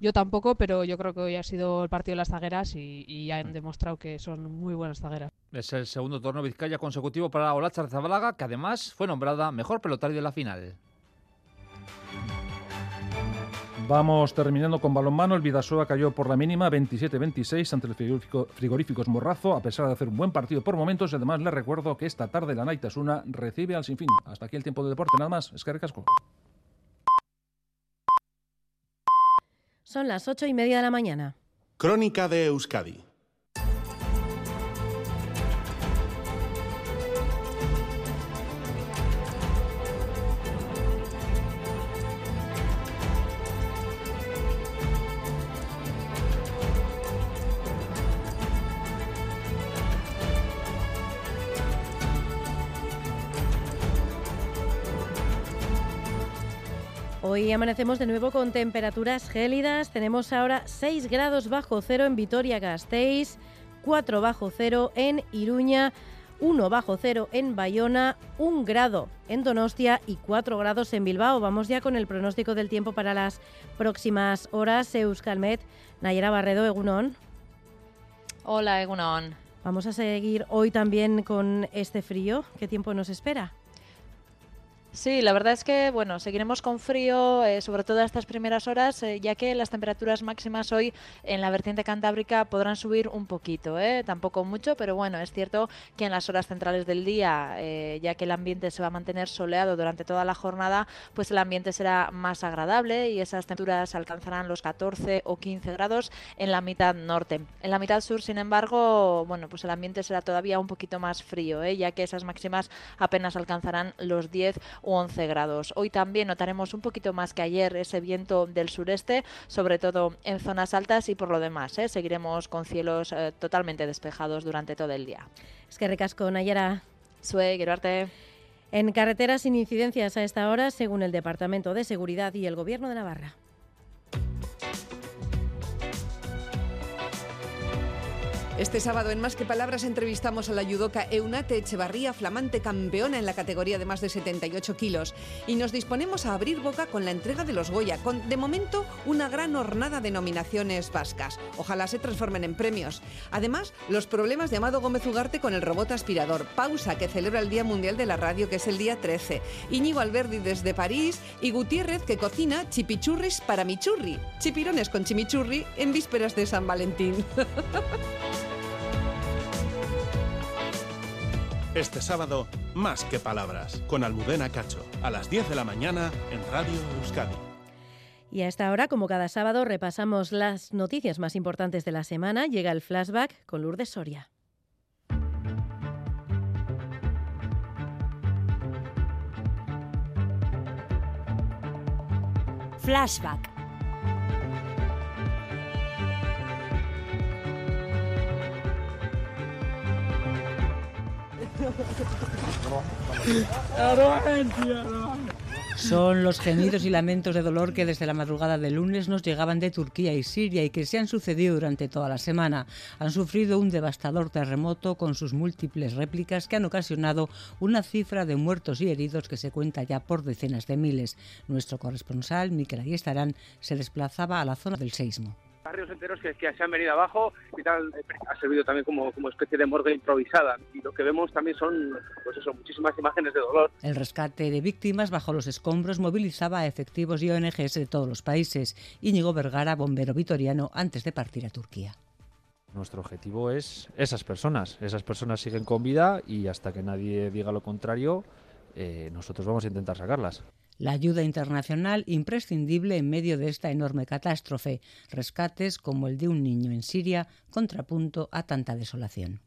Yo tampoco, pero yo creo que hoy ha sido el partido de las zagueras y, han demostrado que son muy buenas zagueras. Es el segundo torneo Vizcaya consecutivo para Olacha Zabalaga, que además fue nombrada mejor pelotario de la final. Vamos terminando con balonmano. El Vidasoa cayó por la mínima 27-26 ante el frigorífico, frigoríficos Morrazo, a pesar de hacer un buen partido por momentos. Y además les recuerdo que esta tarde la Naitasuna recibe al sinfín. Hasta aquí el tiempo de deporte, nada más. Es que Casco. Son las ocho y media de la mañana. Crónica de Euskadi Hoy amanecemos de nuevo con temperaturas gélidas. Tenemos ahora 6 grados bajo cero en Vitoria-Gasteiz, 4 bajo cero en Iruña, 1 bajo cero en Bayona, 1 grado en Donostia y 4 grados en Bilbao. Vamos ya con el pronóstico del tiempo para las próximas horas. Euskalmet, Nayera Barredo, Egunon. Hola, Egunon. Vamos a seguir hoy también con este frío. ¿Qué tiempo nos espera? Sí, la verdad es que bueno, seguiremos con frío, eh, sobre todo estas primeras horas, eh, ya que las temperaturas máximas hoy en la vertiente cantábrica podrán subir un poquito, ¿eh? tampoco mucho, pero bueno, es cierto que en las horas centrales del día, ya que el ambiente se va a mantener soleado durante toda la jornada, pues el ambiente será más agradable y esas temperaturas alcanzarán los 14 o 15 grados en la mitad norte. En la mitad sur, sin embargo, bueno, pues el ambiente será todavía un poquito más frío, ya que esas máximas apenas alcanzarán los 10 11 grados. Hoy también notaremos un poquito más que ayer ese viento del sureste, sobre todo en zonas altas y por lo demás, ¿eh? seguiremos con cielos eh, totalmente despejados durante todo el día. Es que recasco, Nayara. Sue, quiero. En carreteras sin incidencias a esta hora, según el Departamento de Seguridad y el Gobierno de Navarra. Este sábado en Más que Palabras entrevistamos a la judoka Eunate Echevarría, flamante campeona en la categoría de más de 78 kilos. Y nos disponemos a abrir boca con la entrega de los Goya, con de momento una gran hornada de nominaciones vascas. Ojalá se transformen en premios. Además, los problemas de Amado Gómez Ugarte con el robot aspirador. Pausa, que celebra el Día Mundial de la Radio, que es el día 13. Íñigo Alberdi desde París y Gutiérrez, que cocina chipichurris para michurri. Chipirones con chimichurri en vísperas de San Valentín. <laughs> Este sábado, más que palabras, con Almudena Cacho, a las 10 de la mañana en Radio Euskadi. Y a esta hora, como cada sábado, repasamos las noticias más importantes de la semana. Llega el flashback con Lourdes Soria. Flashback Son los gemidos y lamentos de dolor que desde la madrugada de lunes nos llegaban de Turquía y Siria y que se han sucedido durante toda la semana. Han sufrido un devastador terremoto con sus múltiples réplicas que han ocasionado una cifra de muertos y heridos que se cuenta ya por decenas de miles. Nuestro corresponsal, Miquel Ayestarán, se desplazaba a la zona del seismo barrios enteros que, se han venido abajo y tal, ha servido también como, como especie de morgue improvisada. Y lo que vemos también son, pues eso, muchísimas imágenes de dolor. El rescate de víctimas bajo los escombros movilizaba a efectivos y ONGs de todos los países. Íñigo Vergara, bombero vitoriano, antes de partir a Turquía. Nuestro objetivo es esas personas. Esas personas siguen con vida y hasta que nadie diga lo contrario, eh, nosotros vamos a intentar sacarlas. La ayuda internacional imprescindible en medio de esta enorme catástrofe, rescates como el de un niño en Siria, contrapunto a tanta desolación.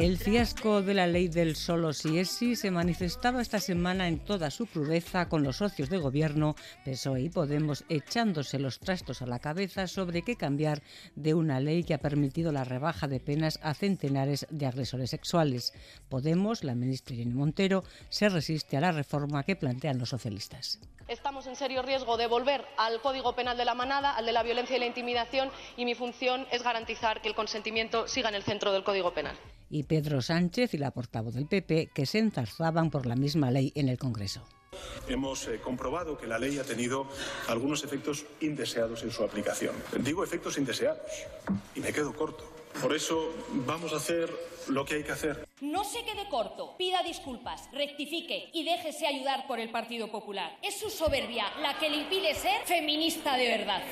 El fiasco de la ley del solo si es sí se manifestaba esta semana en toda su crudeza con los socios de gobierno, PSOE y Podemos echándose los trastos a la cabeza sobre qué cambiar de una ley que ha permitido la rebaja de penas a centenares de agresores sexuales. Podemos, la ministra Irene Montero, se resiste a la reforma que plantean los socialistas estamos en serio riesgo de volver al Código Penal de la Manada, al de la violencia y la intimidación, y mi función es garantizar que el consentimiento siga en el centro del Código Penal y Pedro Sánchez y la portavoz del PP, que se enzarzaban por la misma ley en el Congreso. Hemos eh, comprobado que la ley ha tenido algunos efectos indeseados en su aplicación. Digo efectos indeseados y me quedo corto. Por eso vamos a hacer lo que hay que hacer. No se quede corto, pida disculpas, rectifique y déjese ayudar por el Partido Popular. Es su soberbia la que le impide ser feminista de verdad.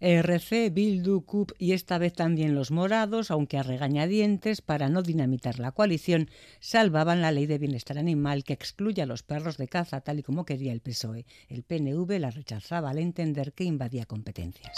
RC, Bildu, CUP y esta vez también los morados, aunque a regañadientes para no dinamitar la coalición, salvaban la ley de bienestar animal que excluye a los perros de caza tal y como quería el PSOE. El PNV la rechazaba al entender que invadía competencias.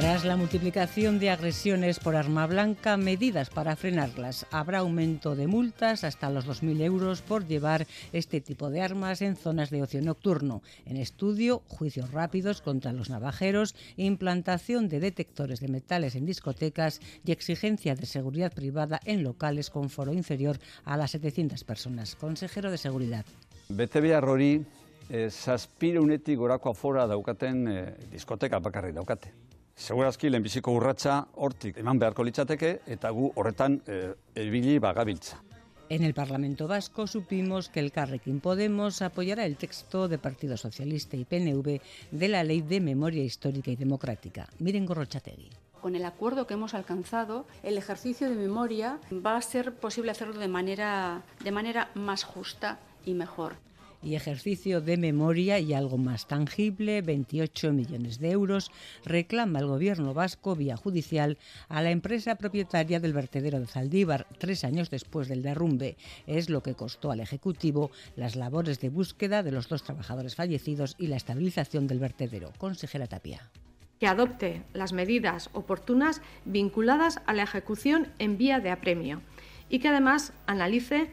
Tras la multiplicación de agresiones por arma blanca, medidas para frenarlas. Habrá aumento de multas hasta los 2.000 euros por llevar este tipo de armas en zonas de ocio nocturno. En estudio, juicios rápidos contra los navajeros, implantación de detectores de metales en discotecas y exigencia de seguridad privada en locales con foro inferior a las 700 personas. Consejero de Seguridad. Bete behar hori, eh, saspireunetik gorako afora daukaten eh, diskoteka bakarrik daukate. Segurazki lehenbiziko urratsa hortik eman beharko litzateke eta gu horretan e, ebili bagabiltza. En el Parlamento Vasco supimos que el Carrequín Podemos apoyará el texto de Partido Socialista y PNV de la Ley de Memoria Histórica y Democrática. Miren Gorrochategui. Con el acuerdo que hemos alcanzado, el ejercicio de memoria va a ser posible hacerlo de manera, de manera más justa y mejor y ejercicio de memoria y algo más tangible, 28 millones de euros, reclama el gobierno vasco vía judicial a la empresa propietaria del vertedero de Zaldívar tres años después del derrumbe. Es lo que costó al Ejecutivo las labores de búsqueda de los dos trabajadores fallecidos y la estabilización del vertedero. Consejera Tapia que adopte las medidas oportunas vinculadas a la ejecución en vía de apremio y que además analice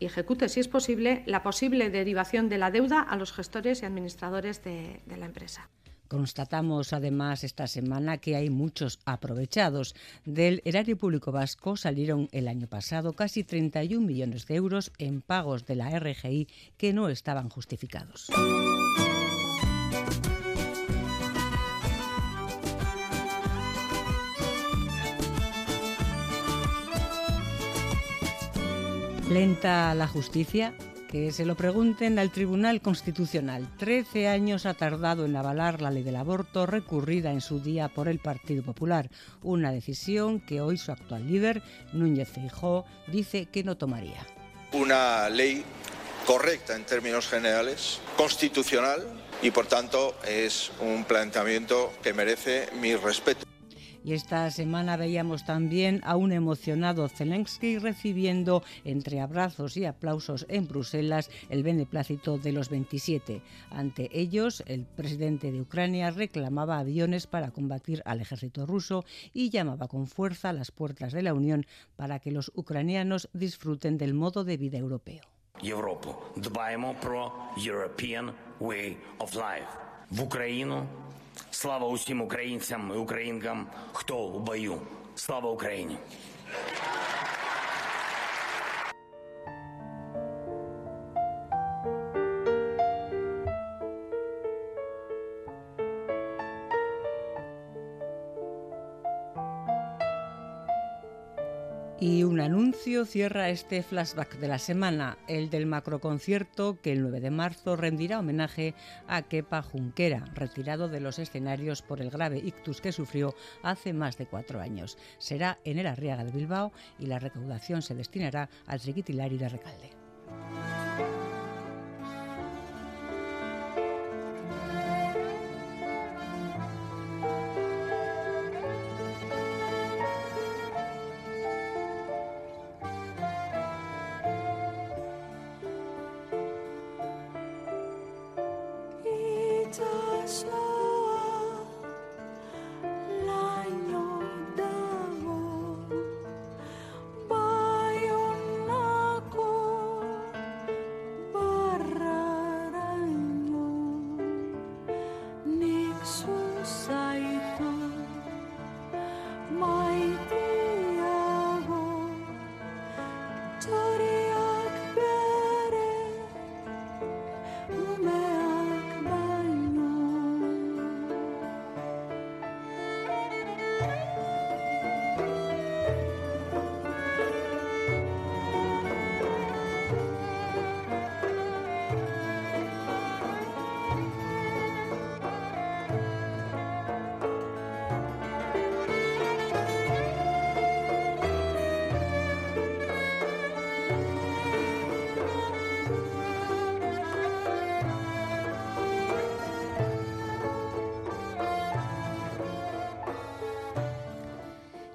y ejecute, si es posible, la posible derivación de la deuda a los gestores y administradores de, de la empresa. Constatamos además esta semana que hay muchos aprovechados. Del erario público vasco salieron el año pasado casi 31 millones de euros en pagos de la RGI que no estaban justificados. Lenta la justicia, que se lo pregunten al Tribunal Constitucional. Trece años ha tardado en avalar la ley del aborto recurrida en su día por el Partido Popular, una decisión que hoy su actual líder, Núñez Feijó, dice que no tomaría. Una ley correcta en términos generales, constitucional y por tanto es un planteamiento que merece mi respeto. Esta semana veíamos también a un emocionado Zelensky recibiendo entre abrazos y aplausos en Bruselas el beneplácito de los 27. Ante ellos, el presidente de Ucrania reclamaba aviones para combatir al ejército ruso y llamaba con fuerza a las puertas de la Unión para que los ucranianos disfruten del modo de vida europeo. Слава усім українцям і українкам, хто у бою. Слава Україні! Un anuncio cierra este flashback de la semana, el del macroconcierto que el 9 de marzo rendirá homenaje a Kepa Junquera, retirado de los escenarios por el grave ictus que sufrió hace más de cuatro años. Será en el Arriaga de Bilbao y la recaudación se destinará al Triquitilari de Recalde.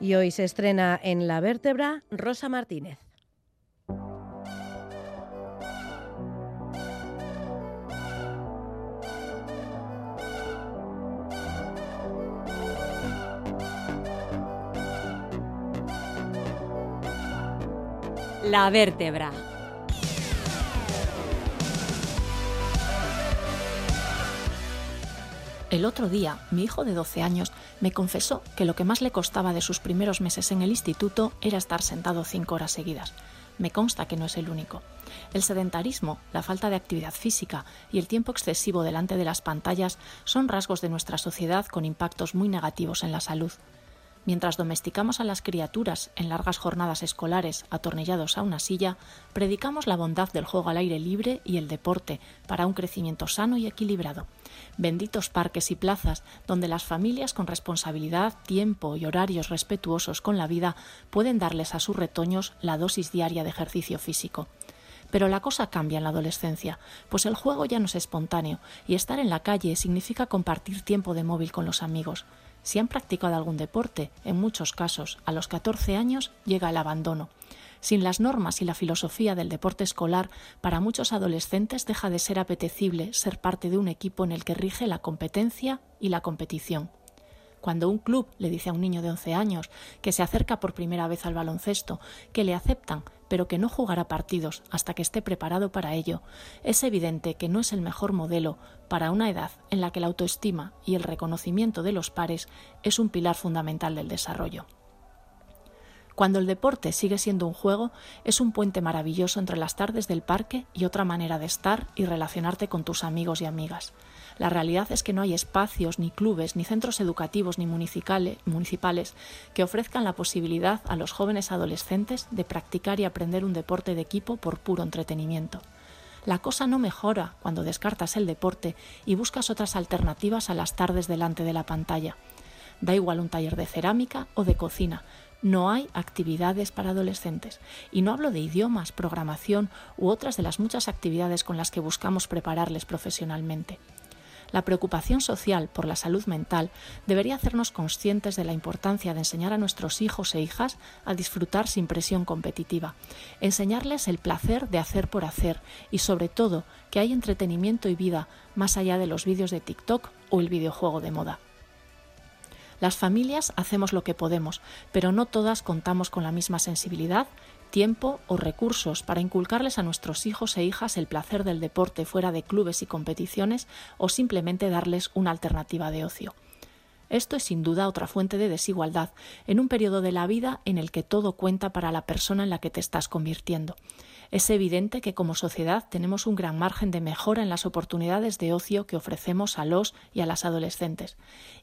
Y hoy se estrena en La Vértebra Rosa Martínez. La vértebra. El otro día, mi hijo de 12 años me confesó que lo que más le costaba de sus primeros meses en el instituto era estar sentado cinco horas seguidas. Me consta que no es el único. El sedentarismo, la falta de actividad física y el tiempo excesivo delante de las pantallas son rasgos de nuestra sociedad con impactos muy negativos en la salud. Mientras domesticamos a las criaturas en largas jornadas escolares atornillados a una silla, predicamos la bondad del juego al aire libre y el deporte para un crecimiento sano y equilibrado. Benditos parques y plazas donde las familias con responsabilidad, tiempo y horarios respetuosos con la vida pueden darles a sus retoños la dosis diaria de ejercicio físico. Pero la cosa cambia en la adolescencia, pues el juego ya no es espontáneo y estar en la calle significa compartir tiempo de móvil con los amigos. Si han practicado algún deporte, en muchos casos, a los 14 años llega el abandono. Sin las normas y la filosofía del deporte escolar, para muchos adolescentes deja de ser apetecible ser parte de un equipo en el que rige la competencia y la competición. Cuando un club le dice a un niño de 11 años que se acerca por primera vez al baloncesto, que le aceptan, pero que no jugará partidos hasta que esté preparado para ello, es evidente que no es el mejor modelo para una edad en la que la autoestima y el reconocimiento de los pares es un pilar fundamental del desarrollo. Cuando el deporte sigue siendo un juego, es un puente maravilloso entre las tardes del parque y otra manera de estar y relacionarte con tus amigos y amigas. La realidad es que no hay espacios, ni clubes, ni centros educativos, ni municipales que ofrezcan la posibilidad a los jóvenes adolescentes de practicar y aprender un deporte de equipo por puro entretenimiento. La cosa no mejora cuando descartas el deporte y buscas otras alternativas a las tardes delante de la pantalla. Da igual un taller de cerámica o de cocina, no hay actividades para adolescentes. Y no hablo de idiomas, programación u otras de las muchas actividades con las que buscamos prepararles profesionalmente. La preocupación social por la salud mental debería hacernos conscientes de la importancia de enseñar a nuestros hijos e hijas a disfrutar sin presión competitiva, enseñarles el placer de hacer por hacer y sobre todo que hay entretenimiento y vida más allá de los vídeos de TikTok o el videojuego de moda. Las familias hacemos lo que podemos, pero no todas contamos con la misma sensibilidad tiempo o recursos para inculcarles a nuestros hijos e hijas el placer del deporte fuera de clubes y competiciones o simplemente darles una alternativa de ocio. Esto es sin duda otra fuente de desigualdad en un periodo de la vida en el que todo cuenta para la persona en la que te estás convirtiendo. Es evidente que como sociedad tenemos un gran margen de mejora en las oportunidades de ocio que ofrecemos a los y a las adolescentes.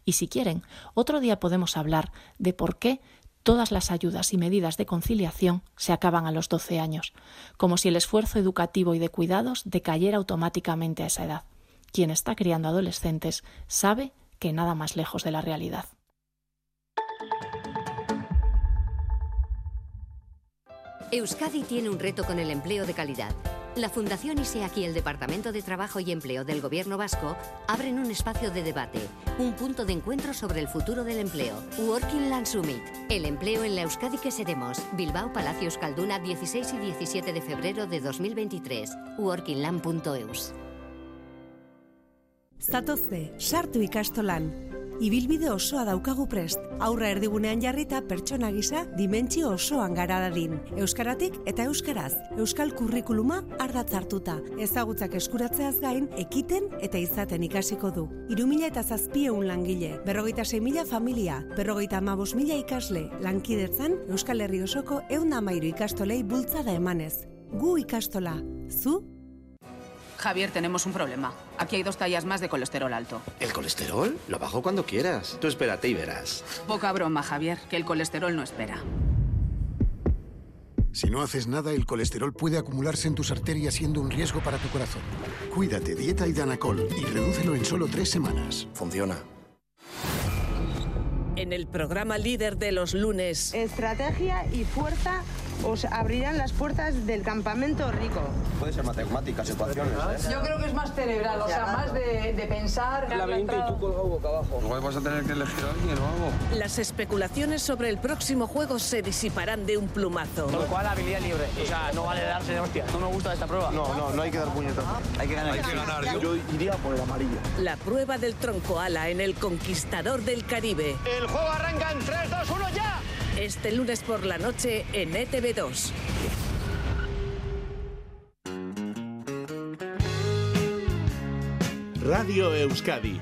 Y si quieren, otro día podemos hablar de por qué Todas las ayudas y medidas de conciliación se acaban a los 12 años, como si el esfuerzo educativo y de cuidados decayera automáticamente a esa edad. Quien está criando adolescentes sabe que nada más lejos de la realidad. Euskadi tiene un reto con el empleo de calidad. La Fundación ISEAC y el Departamento de Trabajo y Empleo del Gobierno Vasco abren un espacio de debate, un punto de encuentro sobre el futuro del empleo. Working Land Summit. El empleo en la Euskadi que seremos. Bilbao Palacio Euskalduna 16 y 17 de febrero de 2023. workingland.eus. Zatozte, sartu ikastolan. Ibilbide osoa daukagu prest. Aurra erdigunean jarrita pertsona gisa dimentsio osoan gara dadin. Euskaratik eta euskaraz. Euskal kurrikuluma ardatz hartuta. Ezagutzak eskuratzeaz gain, ekiten eta izaten ikasiko du. Iru mila eta zazpieun langile, berrogeita mila familia, berrogeita amabos mila ikasle, lankidetzan Euskal Herri osoko eun amairu ikastolei bultzada emanez. Gu ikastola, zu Javier, tenemos un problema. Aquí hay dos tallas más de colesterol alto. ¿El colesterol? Lo bajo cuando quieras. Tú espérate y verás. Poca broma, Javier, que el colesterol no espera. Si no haces nada, el colesterol puede acumularse en tus arterias siendo un riesgo para tu corazón. Cuídate, dieta y danacol y redúcelo en solo tres semanas. Funciona. En el programa líder de los lunes. Estrategia y fuerza os abrirán las puertas del campamento rico. Puede ser matemáticas, ecuaciones, ¿eh? Yo creo que es más cerebral, o sea, más de, de pensar. La 20 y tú colgado boca abajo. Igual vas a tener que elegir a alguien o algo. Las especulaciones sobre el próximo juego se disiparán de un plumazo. Con lo cual, habilidad libre. O sea, no vale darse de hostia. No me gusta esta prueba. No, no, no hay que dar puñetazos. Hay que ganar. Hay que ganar. Yo, yo iría por el amarillo. La prueba del tronco ala en el Conquistador del Caribe. El juego arranca en 3, 2, 1, ya. Este lunes por la noche en E ETV2. Radio Euskadi.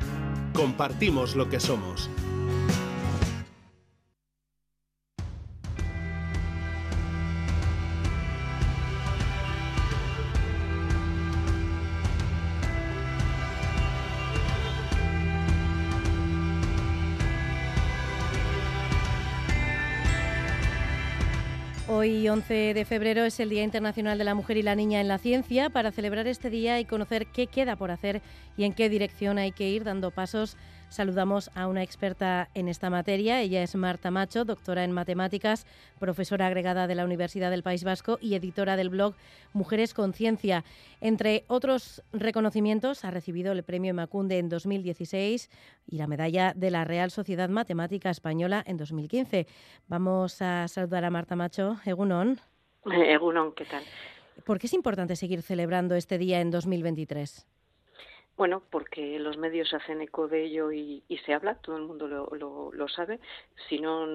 Compartimos lo que somos. Hoy, 11 de febrero, es el Día Internacional de la Mujer y la Niña en la Ciencia. Para celebrar este día y conocer qué queda por hacer y en qué dirección hay que ir dando pasos, saludamos a una experta en esta materia. Ella es Marta Macho, doctora en matemáticas, profesora agregada de la Universidad del País Vasco y editora del blog Mujeres con Ciencia. Entre otros reconocimientos, ha recibido el premio Macunde en 2016 y la medalla de la Real Sociedad Matemática Española en 2015. Vamos a saludar a Marta Macho. Egunon. Egunon, ¿qué tal? ¿Por qué es importante seguir celebrando este día en 2023? Bueno, porque los medios hacen eco de ello y, se habla, todo el mundo lo, lo, sabe. Si no,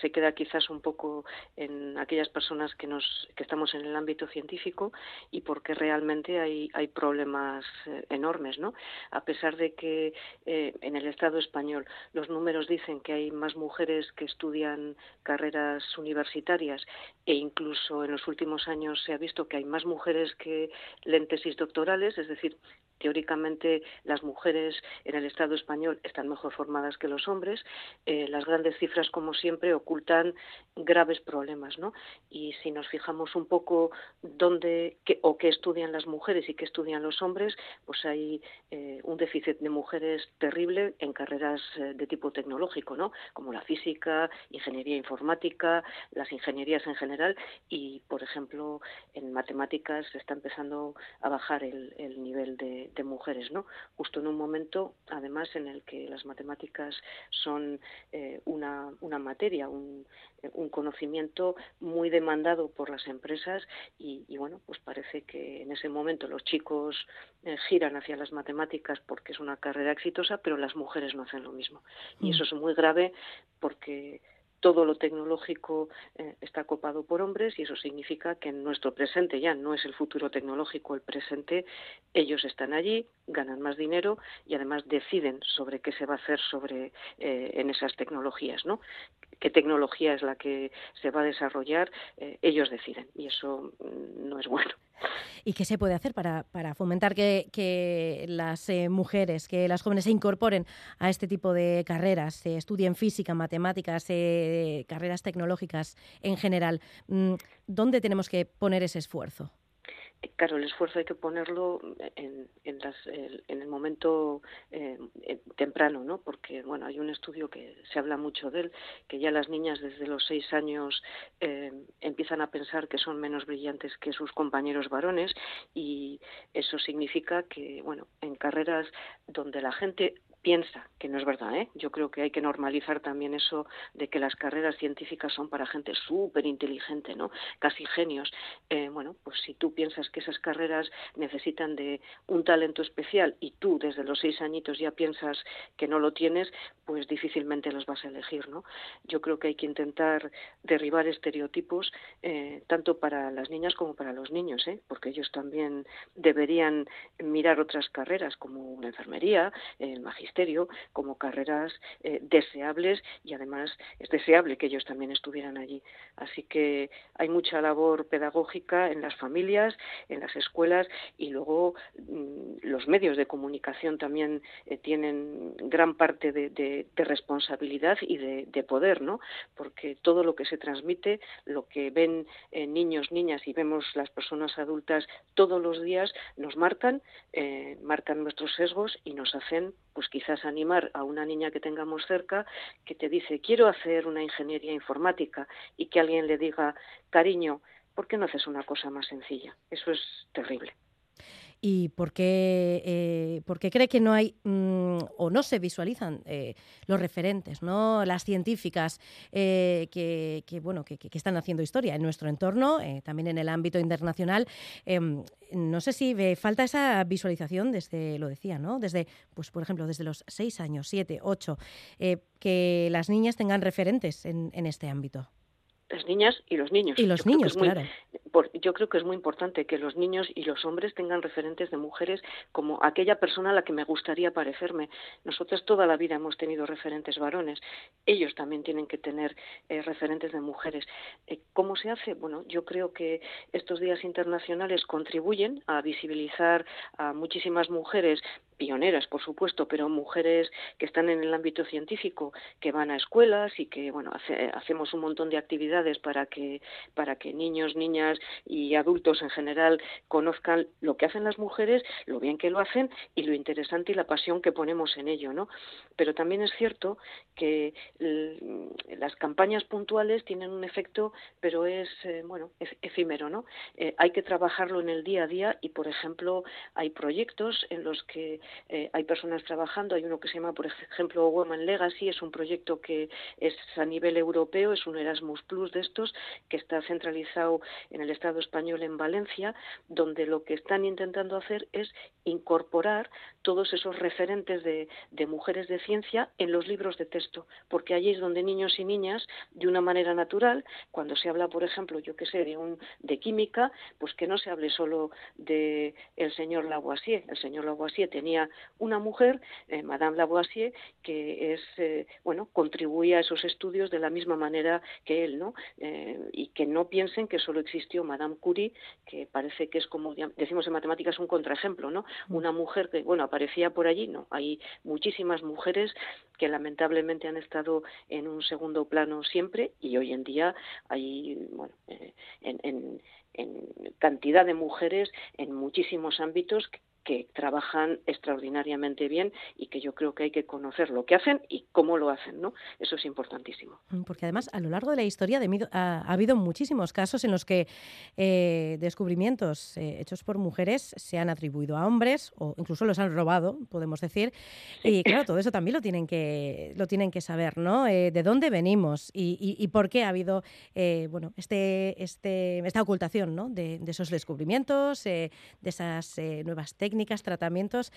se queda quizás un poco en aquellas personas que, nos, que estamos en el ámbito científico y porque realmente hay, problemas eh, enormes, ¿no? A pesar de que eh, en el Estado español los números dicen que hay más mujeres que estudian carreras universitarias e incluso en los últimos años se ha visto que hay más mujeres que leen tesis doctorales, es decir, teóricamente las mujeres en el Estado español están mejor formadas que los hombres. Eh, las grandes cifras, como siempre, ocultan graves problemas, ¿no? Y si nos fijamos un poco dónde qué, o qué estudian las mujeres y qué estudian los hombres, pues hay eh, un déficit de mujeres terrible en carreras eh, de tipo tecnológico, ¿no? Como la física, ingeniería informática, las ingenierías en general y, por ejemplo, en matemáticas se está empezando a bajar el, el nivel de, de mujeres, ¿no? Justo en un momento, además, en el que las matemáticas son eh, una, una, materia, un, un, conocimiento muy demandado por las empresas y, y, bueno, pues parece que en ese momento los chicos eh, giran hacia las matemáticas porque es una carrera exitosa, pero las mujeres no hacen lo mismo. Y eso es muy grave porque todo lo tecnológico eh, está copado por hombres y eso significa que en nuestro presente ya no es el futuro tecnológico el presente, ellos están allí, ganan más dinero y además deciden sobre qué se va a hacer sobre eh, en esas tecnologías, ¿no? Qué tecnología es la que se va a desarrollar, eh, ellos deciden y eso mm, no es bueno. ¿Y qué se puede hacer para, fomentar que, las eh, mujeres, que las jóvenes se incorporen a este tipo de carreras, se estudien física, matemáticas, eh, carreras tecnológicas en general? Mm, ¿Dónde tenemos que poner ese esfuerzo? Claro, el esfuerzo hay que ponerlo en, el momento eh, temprano, ¿no? Porque, bueno, hay un estudio que se habla mucho de él, que ya las niñas desde los seis años eh, empiezan a pensar que son menos brillantes que sus compañeros varones y eso significa que, bueno, en carreras donde la gente piensa, que no es verdad, ¿eh? yo creo que hay que normalizar también eso de que las carreras científicas son para gente súper inteligente, ¿no? casi genios. Eh, bueno, pues si tú piensas que esas carreras necesitan de un talento especial y tú desde los seis añitos ya piensas que no lo tienes, pues difícilmente los vas a elegir. ¿no? Yo creo que hay que intentar derribar estereotipos eh, tanto para las niñas como para los niños, ¿eh? porque ellos también deberían mirar otras carreras como la enfermería, el magisterio, como carreras eh, deseables y además es deseable que ellos también estuvieran allí. Así que hay mucha labor pedagógica en las familias, en las escuelas y luego mm, los medios de comunicación también eh, tienen gran parte de, responsabilidad y de, poder, ¿no? Porque todo lo que se transmite, lo que ven eh, niños, niñas y vemos las personas adultas todos los días, nos marcan, marcan nuestros sesgos y nos hacen, pues quizás animar a una niña que tengamos cerca que te dice quiero hacer una ingeniería informática y que alguien le diga cariño, ¿por qué no haces una cosa más sencilla? Eso es terrible y por qué, eh, cree que no hay mm, o no se visualizan eh, los referentes, ¿no? las científicas eh, que, bueno, que, están haciendo historia en nuestro entorno, también en el ámbito internacional. Em, no sé si falta esa visualización desde, lo decía, ¿no? desde, pues, por ejemplo, desde los seis años, siete, ocho, que las niñas tengan referentes en este ámbito las niñas y los niños. Y los niños, claro. yo creo que es muy importante que los niños y los hombres tengan referentes de mujeres como aquella persona a la que me gustaría parecerme. Nosotros toda la vida hemos tenido referentes varones. Ellos también tienen que tener eh, referentes de mujeres. Eh, ¿Cómo se hace? Bueno, yo creo que estos días internacionales contribuyen a visibilizar a muchísimas mujeres pioneras, por supuesto, pero mujeres que están en el ámbito científico, que van a escuelas y que, bueno, hacemos un montón de actividades para que, para que niños, niñas y adultos en general conozcan lo que hacen las mujeres, lo bien que lo hacen y lo interesante y la pasión que ponemos en ello, ¿no? Pero también es cierto que las campañas puntuales tienen un efecto, pero es, eh, bueno, efímero, ¿no? Eh, hay que trabajarlo en el día a día y, por ejemplo, hay proyectos en los que eh, hay personas trabajando. Hay uno que se llama, por ejemplo, Women Legacy, es un proyecto que es a nivel europeo, es un Erasmus Plus de estos, que está centralizado en el Estado español en Valencia, donde lo que están intentando hacer es incorporar todos esos referentes de, mujeres de ciencia en los libros de texto, porque allí es donde niños y niñas, de una manera natural, cuando se habla, por ejemplo, yo que sé, de, un, de química, pues que no se hable solo de el señor Lavoisier. El señor Lavoisier tenía una mujer, eh, Madame Lavoisier, que es, eh, bueno, contribuía a esos estudios de la misma manera que él, ¿no? Eh, y que no piensen que solo existió Madame Curie, que parece que es como decimos en matemáticas un contraejemplo, ¿no? Mm. Una mujer que, bueno, aparecía por allí, no, hay muchísimas mujeres que lamentablemente han estado en un segundo plano siempre y hoy en día hay, bueno, en, en cantidad de mujeres en muchísimos ámbitos que trabajan extraordinariamente bien y que yo creo que hay que conocer lo que hacen y cómo lo hacen, ¿no? Eso es importantísimo. Mm, porque además a lo largo de la historia ha, habido muchísimos casos en los que eh, descubrimientos eh, hechos por mujeres se han atribuido a hombres o incluso los han robado, podemos decir. Y claro, todo eso también lo tienen que lo tienen que saber, ¿no? Eh, de dónde venimos y, por qué ha habido bueno este, este esta ocultación, ¿no? De, de esos descubrimientos, de esas nuevas técnicas técnicas, tratamientos,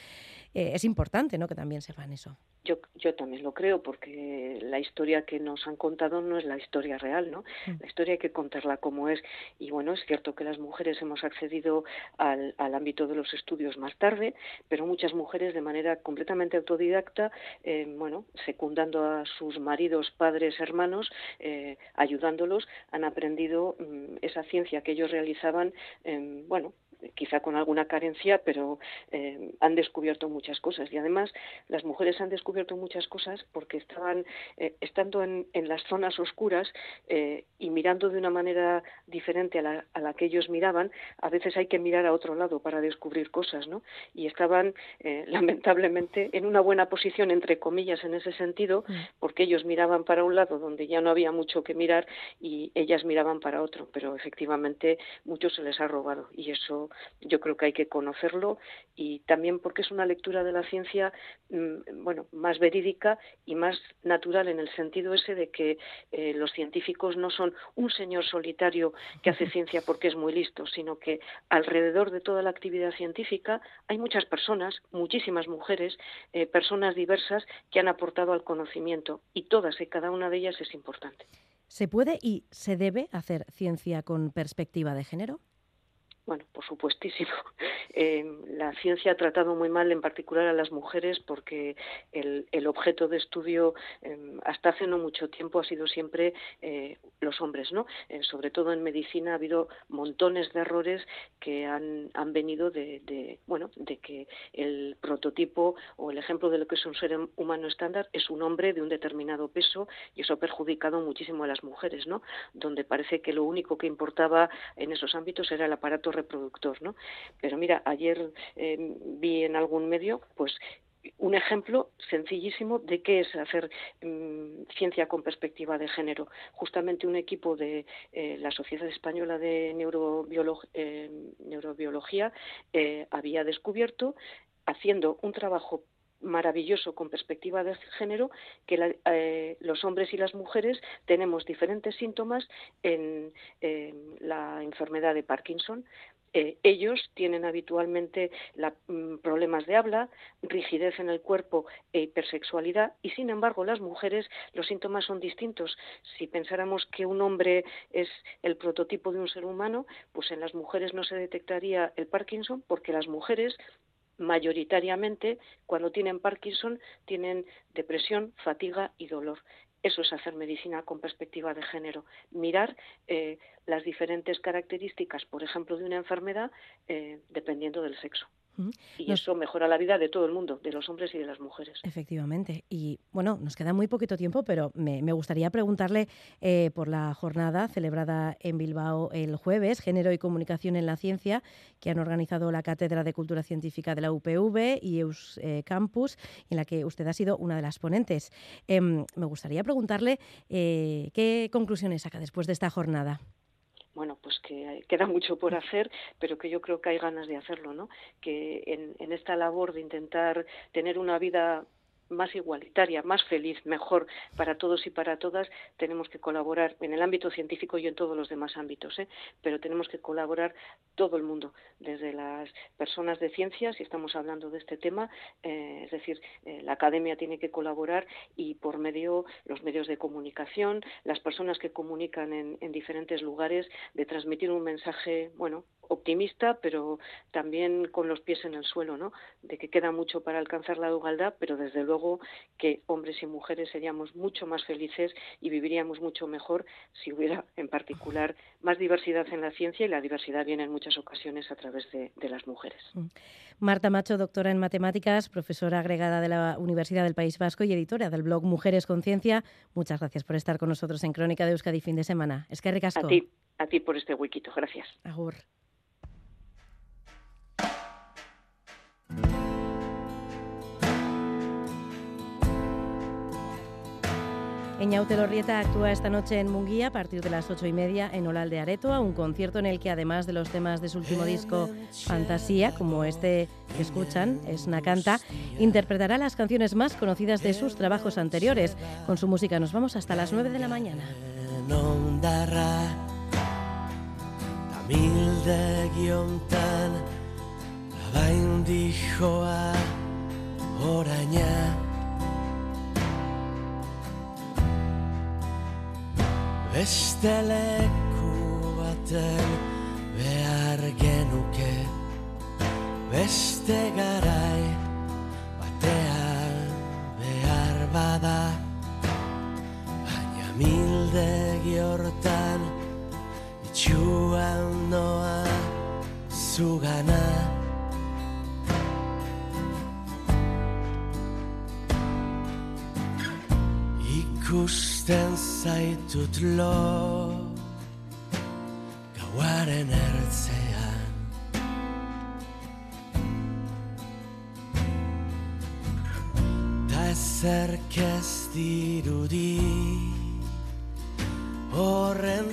eh, es importante ¿no? que también sepan eso. Yo, yo también lo creo, porque la historia que nos han contado no es la historia real, ¿no? Mm. La historia hay que contarla como es. Y bueno, es cierto que las mujeres hemos accedido al, al ámbito de los estudios más tarde, pero muchas mujeres de manera completamente autodidacta, eh, bueno, secundando a sus maridos, padres, hermanos, eh, ayudándolos, han aprendido mm, esa ciencia que ellos realizaban, eh, bueno, quizá con alguna carencia, pero eh, han descubierto muchas cosas. Y además, las mujeres han descubierto muchas cosas porque estaban eh, estando en, en, las zonas oscuras eh, y mirando de una manera diferente a la, a la, que ellos miraban. A veces hay que mirar a otro lado para descubrir cosas, ¿no? Y estaban, <laughs> lamentablemente, en una buena posición, entre comillas, en ese sentido, mm. porque ellos miraban para un lado donde ya no había mucho que mirar y ellas miraban para otro. Pero efectivamente, mucho se les ha robado y eso yo creo que hay que conocerlo y también porque es una lectura de la ciencia mm, bueno más verídica y más natural en el sentido ese de que eh, los científicos no son un señor solitario que hace ciencia porque es muy listo sino que alrededor de toda la actividad científica hay muchas personas muchísimas mujeres eh, personas diversas que han aportado al conocimiento y todas y cada una de ellas es importante ¿Se puede y se debe hacer ciencia con perspectiva de género? Bueno, por supuestísimo. <laughs> Eh, la ciencia ha tratado muy mal, en particular a las mujeres, porque el, objeto de estudio eh, hasta hace no mucho tiempo ha sido siempre eh, los hombres, ¿no? Eh, sobre todo en medicina ha habido montones de errores que han, han venido de, de, bueno, de que el prototipo o el ejemplo de lo que es un ser humano estándar es un hombre de un determinado peso y eso ha perjudicado muchísimo a las mujeres, ¿no? Donde parece que lo único que importaba en esos ámbitos era el aparato reproductor, ¿no? Pero mira, ayer eh, vi en algún medio, pues un ejemplo sencillísimo de qué es hacer um, ciencia con perspectiva de género. Justamente un equipo de eh, la Sociedad Española de eh, Neurobiología eh, había descubierto, haciendo un trabajo maravilloso con perspectiva de género que la, eh, los hombres y las mujeres tenemos diferentes síntomas en, la enfermedad de Parkinson. Eh, ellos tienen habitualmente mm, problemas de habla, rigidez en el cuerpo e hipersexualidad y sin embargo las mujeres los síntomas son distintos. Si pensáramos que un hombre es el prototipo de un ser humano, pues en las mujeres no se detectaría el Parkinson porque las mujeres mayoritariamente cuando tienen Parkinson tienen depresión, fatiga y dolor. Eso es hacer medicina con perspectiva de género. Mirar eh, las diferentes características, por ejemplo, de una enfermedad eh, dependiendo del sexo. Y eso mejora la vida de todo el mundo, de los hombres y de las mujeres. Efectivamente. Y bueno, nos queda muy poquito tiempo, pero me, me gustaría preguntarle eh, por la jornada celebrada en Bilbao el jueves, Género y Comunicación en la Ciencia, que han organizado la Cátedra de Cultura Científica de la UPV y EUS eh, Campus, en la que usted ha sido una de las ponentes. Eh, me gustaría preguntarle eh, qué conclusiones saca después de esta jornada bueno, pues que queda mucho por hacer, pero que yo creo que hay ganas de hacerlo, ¿no? Que en, en esta labor de intentar tener una vida más igualitaria, más feliz, mejor para todos y para todas, tenemos que colaborar en el ámbito científico y en todos los demás ámbitos, ¿eh? pero tenemos que colaborar todo el mundo, desde las personas de ciencias, si estamos hablando de este tema, eh, es decir, eh, la academia tiene que colaborar y por medio, los medios de comunicación, las personas que comunican en, en diferentes lugares, de transmitir un mensaje, bueno, optimista, pero también con los pies en el suelo, ¿no? De que queda mucho para alcanzar la igualdad, pero desde luego que hombres y mujeres seríamos mucho más felices y viviríamos mucho mejor si hubiera, en particular, más diversidad en la ciencia y la diversidad viene en muchas ocasiones a través de, de las mujeres. Mm. Marta Macho, doctora en matemáticas, profesora agregada de la Universidad del País Vasco y editora del blog Mujeres con Ciencia. Muchas gracias por estar con nosotros en Crónica de Euskadi fin de semana. Es que ricasco. A ti, a ti por este huequito. Gracias. Agur. Eñaute Lorrieta actúa esta noche en Munguía a partir de las ocho y media en Olal de Aretoa, un concierto en el que además de los temas de su último disco Fantasía, como este que escuchan, es Nakanta, interpretará las canciones más conocidas de sus trabajos anteriores. Con su música nos vamos hasta las nueve de la mañana. Beste leku baten behar genuke. Beste garai zaitut lo Gauaren ertzean. Ta ezerk ez dirudi Horren